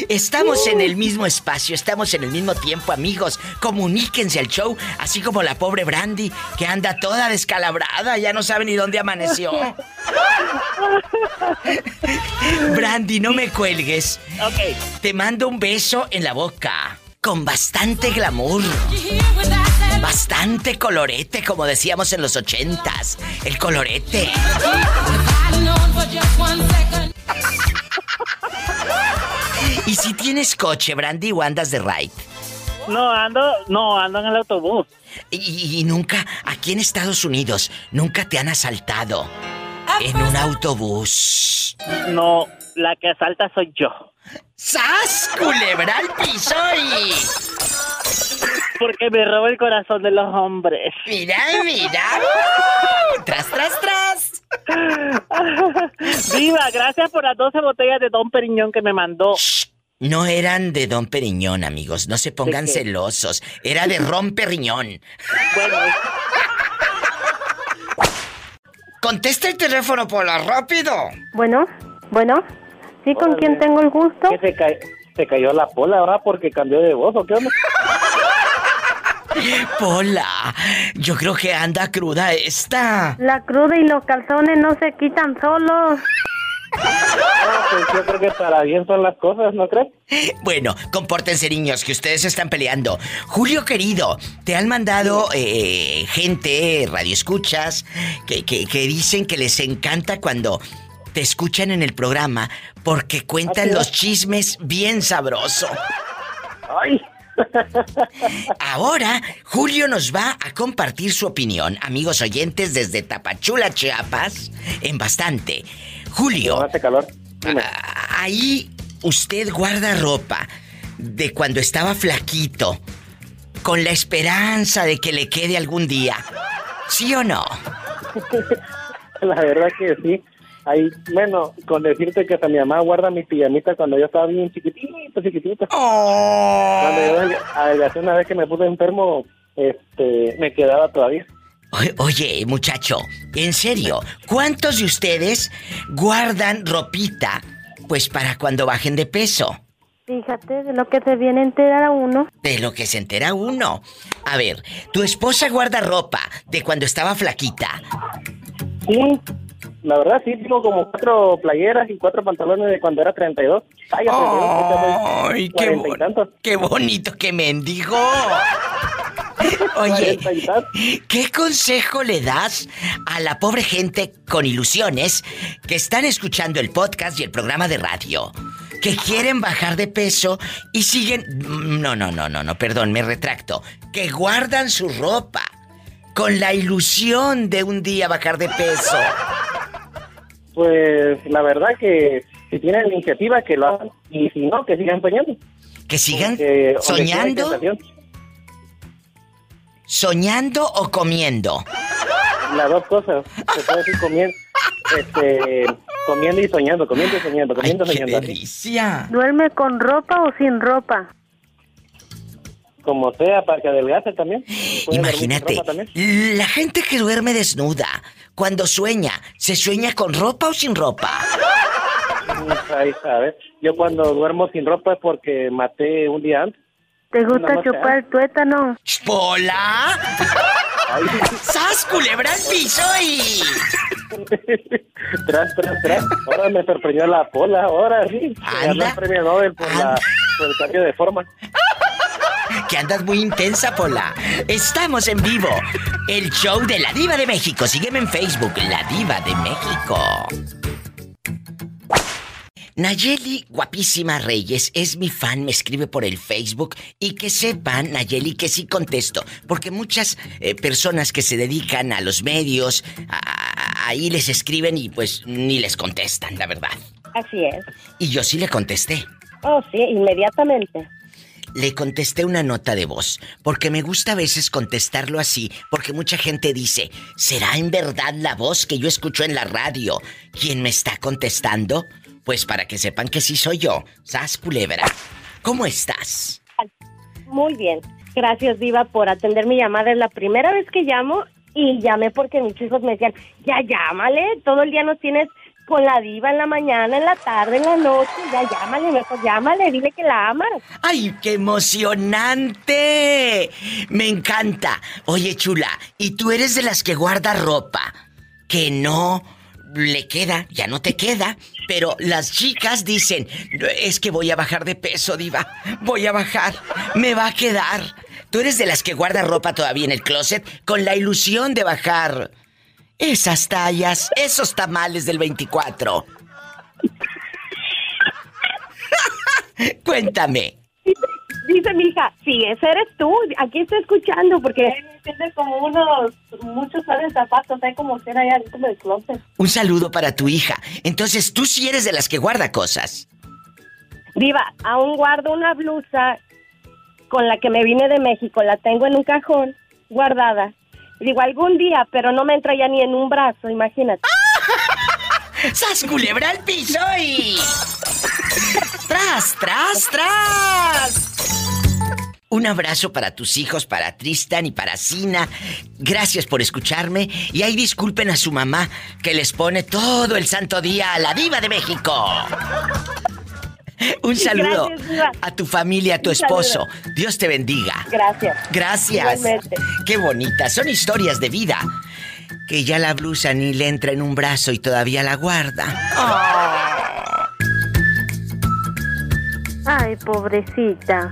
Estamos en el mismo espacio, estamos en el mismo tiempo, amigos. Comuníquense al show, así como la pobre Brandy, que anda toda descalabrada, ya no sabe ni dónde amaneció. Brandy, no me cuelgues. Ok. Te mando un beso en la boca, con bastante glamour. Bastante colorete, como decíamos en los ochentas. El colorete. ¿Y si tienes coche, Brandy, o andas de ride? no ando, no, ando en el autobús. Y, y nunca, aquí en Estados Unidos, nunca te han asaltado en un autobús. No, la que asalta soy yo. ¡Sas! Culebra al piso y... Porque me roba el corazón de los hombres. Mira, mira. Tras, tras, tras. Viva, gracias por las 12 botellas de Don Periñón que me mandó. No eran de Don Periñón, amigos. No se pongan celosos. Era de Ron Perriñón. Bueno, Contesta el teléfono, Pola, rápido. Bueno, bueno. ¿Sí con quién tengo el gusto? ¿Qué se, ca- se cayó la pola ahora porque cambió de voz o qué onda? Pola, yo creo que anda cruda esta. La cruda y los calzones no se quitan solos. Pues yo creo que para bien son las cosas, ¿no crees? Bueno, compórtense niños, que ustedes están peleando. Julio querido, te han mandado eh, gente, radioescuchas, que, que, que dicen que les encanta cuando te escuchan en el programa porque cuentan ¿Ah, los chismes bien sabroso. Ay. Ahora, Julio nos va a compartir su opinión, amigos oyentes desde Tapachula, Chiapas, en bastante. Julio, Hace calor. A- ahí usted guarda ropa de cuando estaba flaquito, con la esperanza de que le quede algún día. ¿Sí o no? La verdad que sí. Ahí, bueno, con decirte que hasta mi mamá guarda mi pijamita cuando yo estaba bien chiquitito, chiquitito. Cuando yo adelgacé una vez que me puse enfermo, este, me quedaba todavía. Oye, muchacho, en serio, ¿cuántos de ustedes guardan ropita? Pues para cuando bajen de peso. Fíjate de lo que se viene a enterar a uno. De lo que se entera uno. A ver, tu esposa guarda ropa de cuando estaba flaquita. Sí, la verdad sí, tengo como cuatro playeras y cuatro pantalones de cuando era 32. Ay, 32, Ay, qué, bo- qué bonito que mendigo. Oye, ¿qué consejo le das a la pobre gente con ilusiones que están escuchando el podcast y el programa de radio? Que quieren bajar de peso y siguen... No, no, no, no, no, perdón, me retracto. Que guardan su ropa con la ilusión de un día bajar de peso. Pues la verdad que si tienen iniciativa que lo hagan y si no, que sigan soñando. Que sigan Porque soñando. ¿Soñando o comiendo? Las dos cosas. Se puede decir comiendo, este, comiendo y soñando, comiendo y soñando, comiendo y soñando. delicia! ¿Duerme con ropa o sin ropa? Como sea, para que adelgace también. Imagínate, también. la gente que duerme desnuda, cuando sueña, ¿se sueña con ropa o sin ropa? Ahí sabes. Yo cuando duermo sin ropa es porque maté un día antes. ¿Te gusta chupar el tuétano? ¡Pola! ¡Sas, culebra al piso y... Tras, tras, tras. Ahora me sorprendió la pola, ahora sí. Me ganó el premio Nobel por, la, por el cambio de forma. Que andas muy intensa, Pola. Estamos en vivo. El show de la Diva de México. Sígueme en Facebook, La Diva de México. Nayeli, guapísima Reyes, es mi fan, me escribe por el Facebook y que sepan, Nayeli, que sí contesto, porque muchas eh, personas que se dedican a los medios, a- ahí les escriben y pues ni les contestan, la verdad. Así es. Y yo sí le contesté. Oh, sí, inmediatamente. Le contesté una nota de voz, porque me gusta a veces contestarlo así, porque mucha gente dice, ¿será en verdad la voz que yo escucho en la radio quien me está contestando? Pues para que sepan que sí soy yo, Sas Culebra. ¿Cómo estás? Muy bien. Gracias, Diva, por atender mi llamada. Es la primera vez que llamo y llamé porque mis hijos me decían, ya llámale, todo el día nos tienes con la Diva en la mañana, en la tarde, en la noche, ya llámale, mejor llámale, dile que la amas. ¡Ay, qué emocionante! Me encanta. Oye, chula, ¿y tú eres de las que guarda ropa? Que no le queda, ya no te queda. Pero las chicas dicen, es que voy a bajar de peso, diva. Voy a bajar. Me va a quedar. ¿Tú eres de las que guarda ropa todavía en el closet con la ilusión de bajar esas tallas, esos tamales del 24? Cuéntame. Dice mi hija, sí, ese eres tú, aquí estoy escuchando porque tiene como unos, muchos pares de zapatos, hay como que allá dentro del closet. Un saludo para tu hija. Entonces, tú sí eres de las que guarda cosas. Diva, aún guardo una blusa con la que me vine de México, la tengo en un cajón guardada. Digo, algún día, pero no me entra ya ni en un brazo, imagínate. ¡Sas culebra al piso y... ¡Tras, tras, tras! Un abrazo para tus hijos, para Tristan y para Sina. Gracias por escucharme. Y ahí disculpen a su mamá que les pone todo el santo día a la diva de México. Un saludo Gracias, a tu familia, a tu Un saludo. esposo. Dios te bendiga. Gracias. Gracias. Igualmente. Qué bonitas. Son historias de vida. Que ya la blusa ni le entra en un brazo y todavía la guarda. Ay, pobrecita.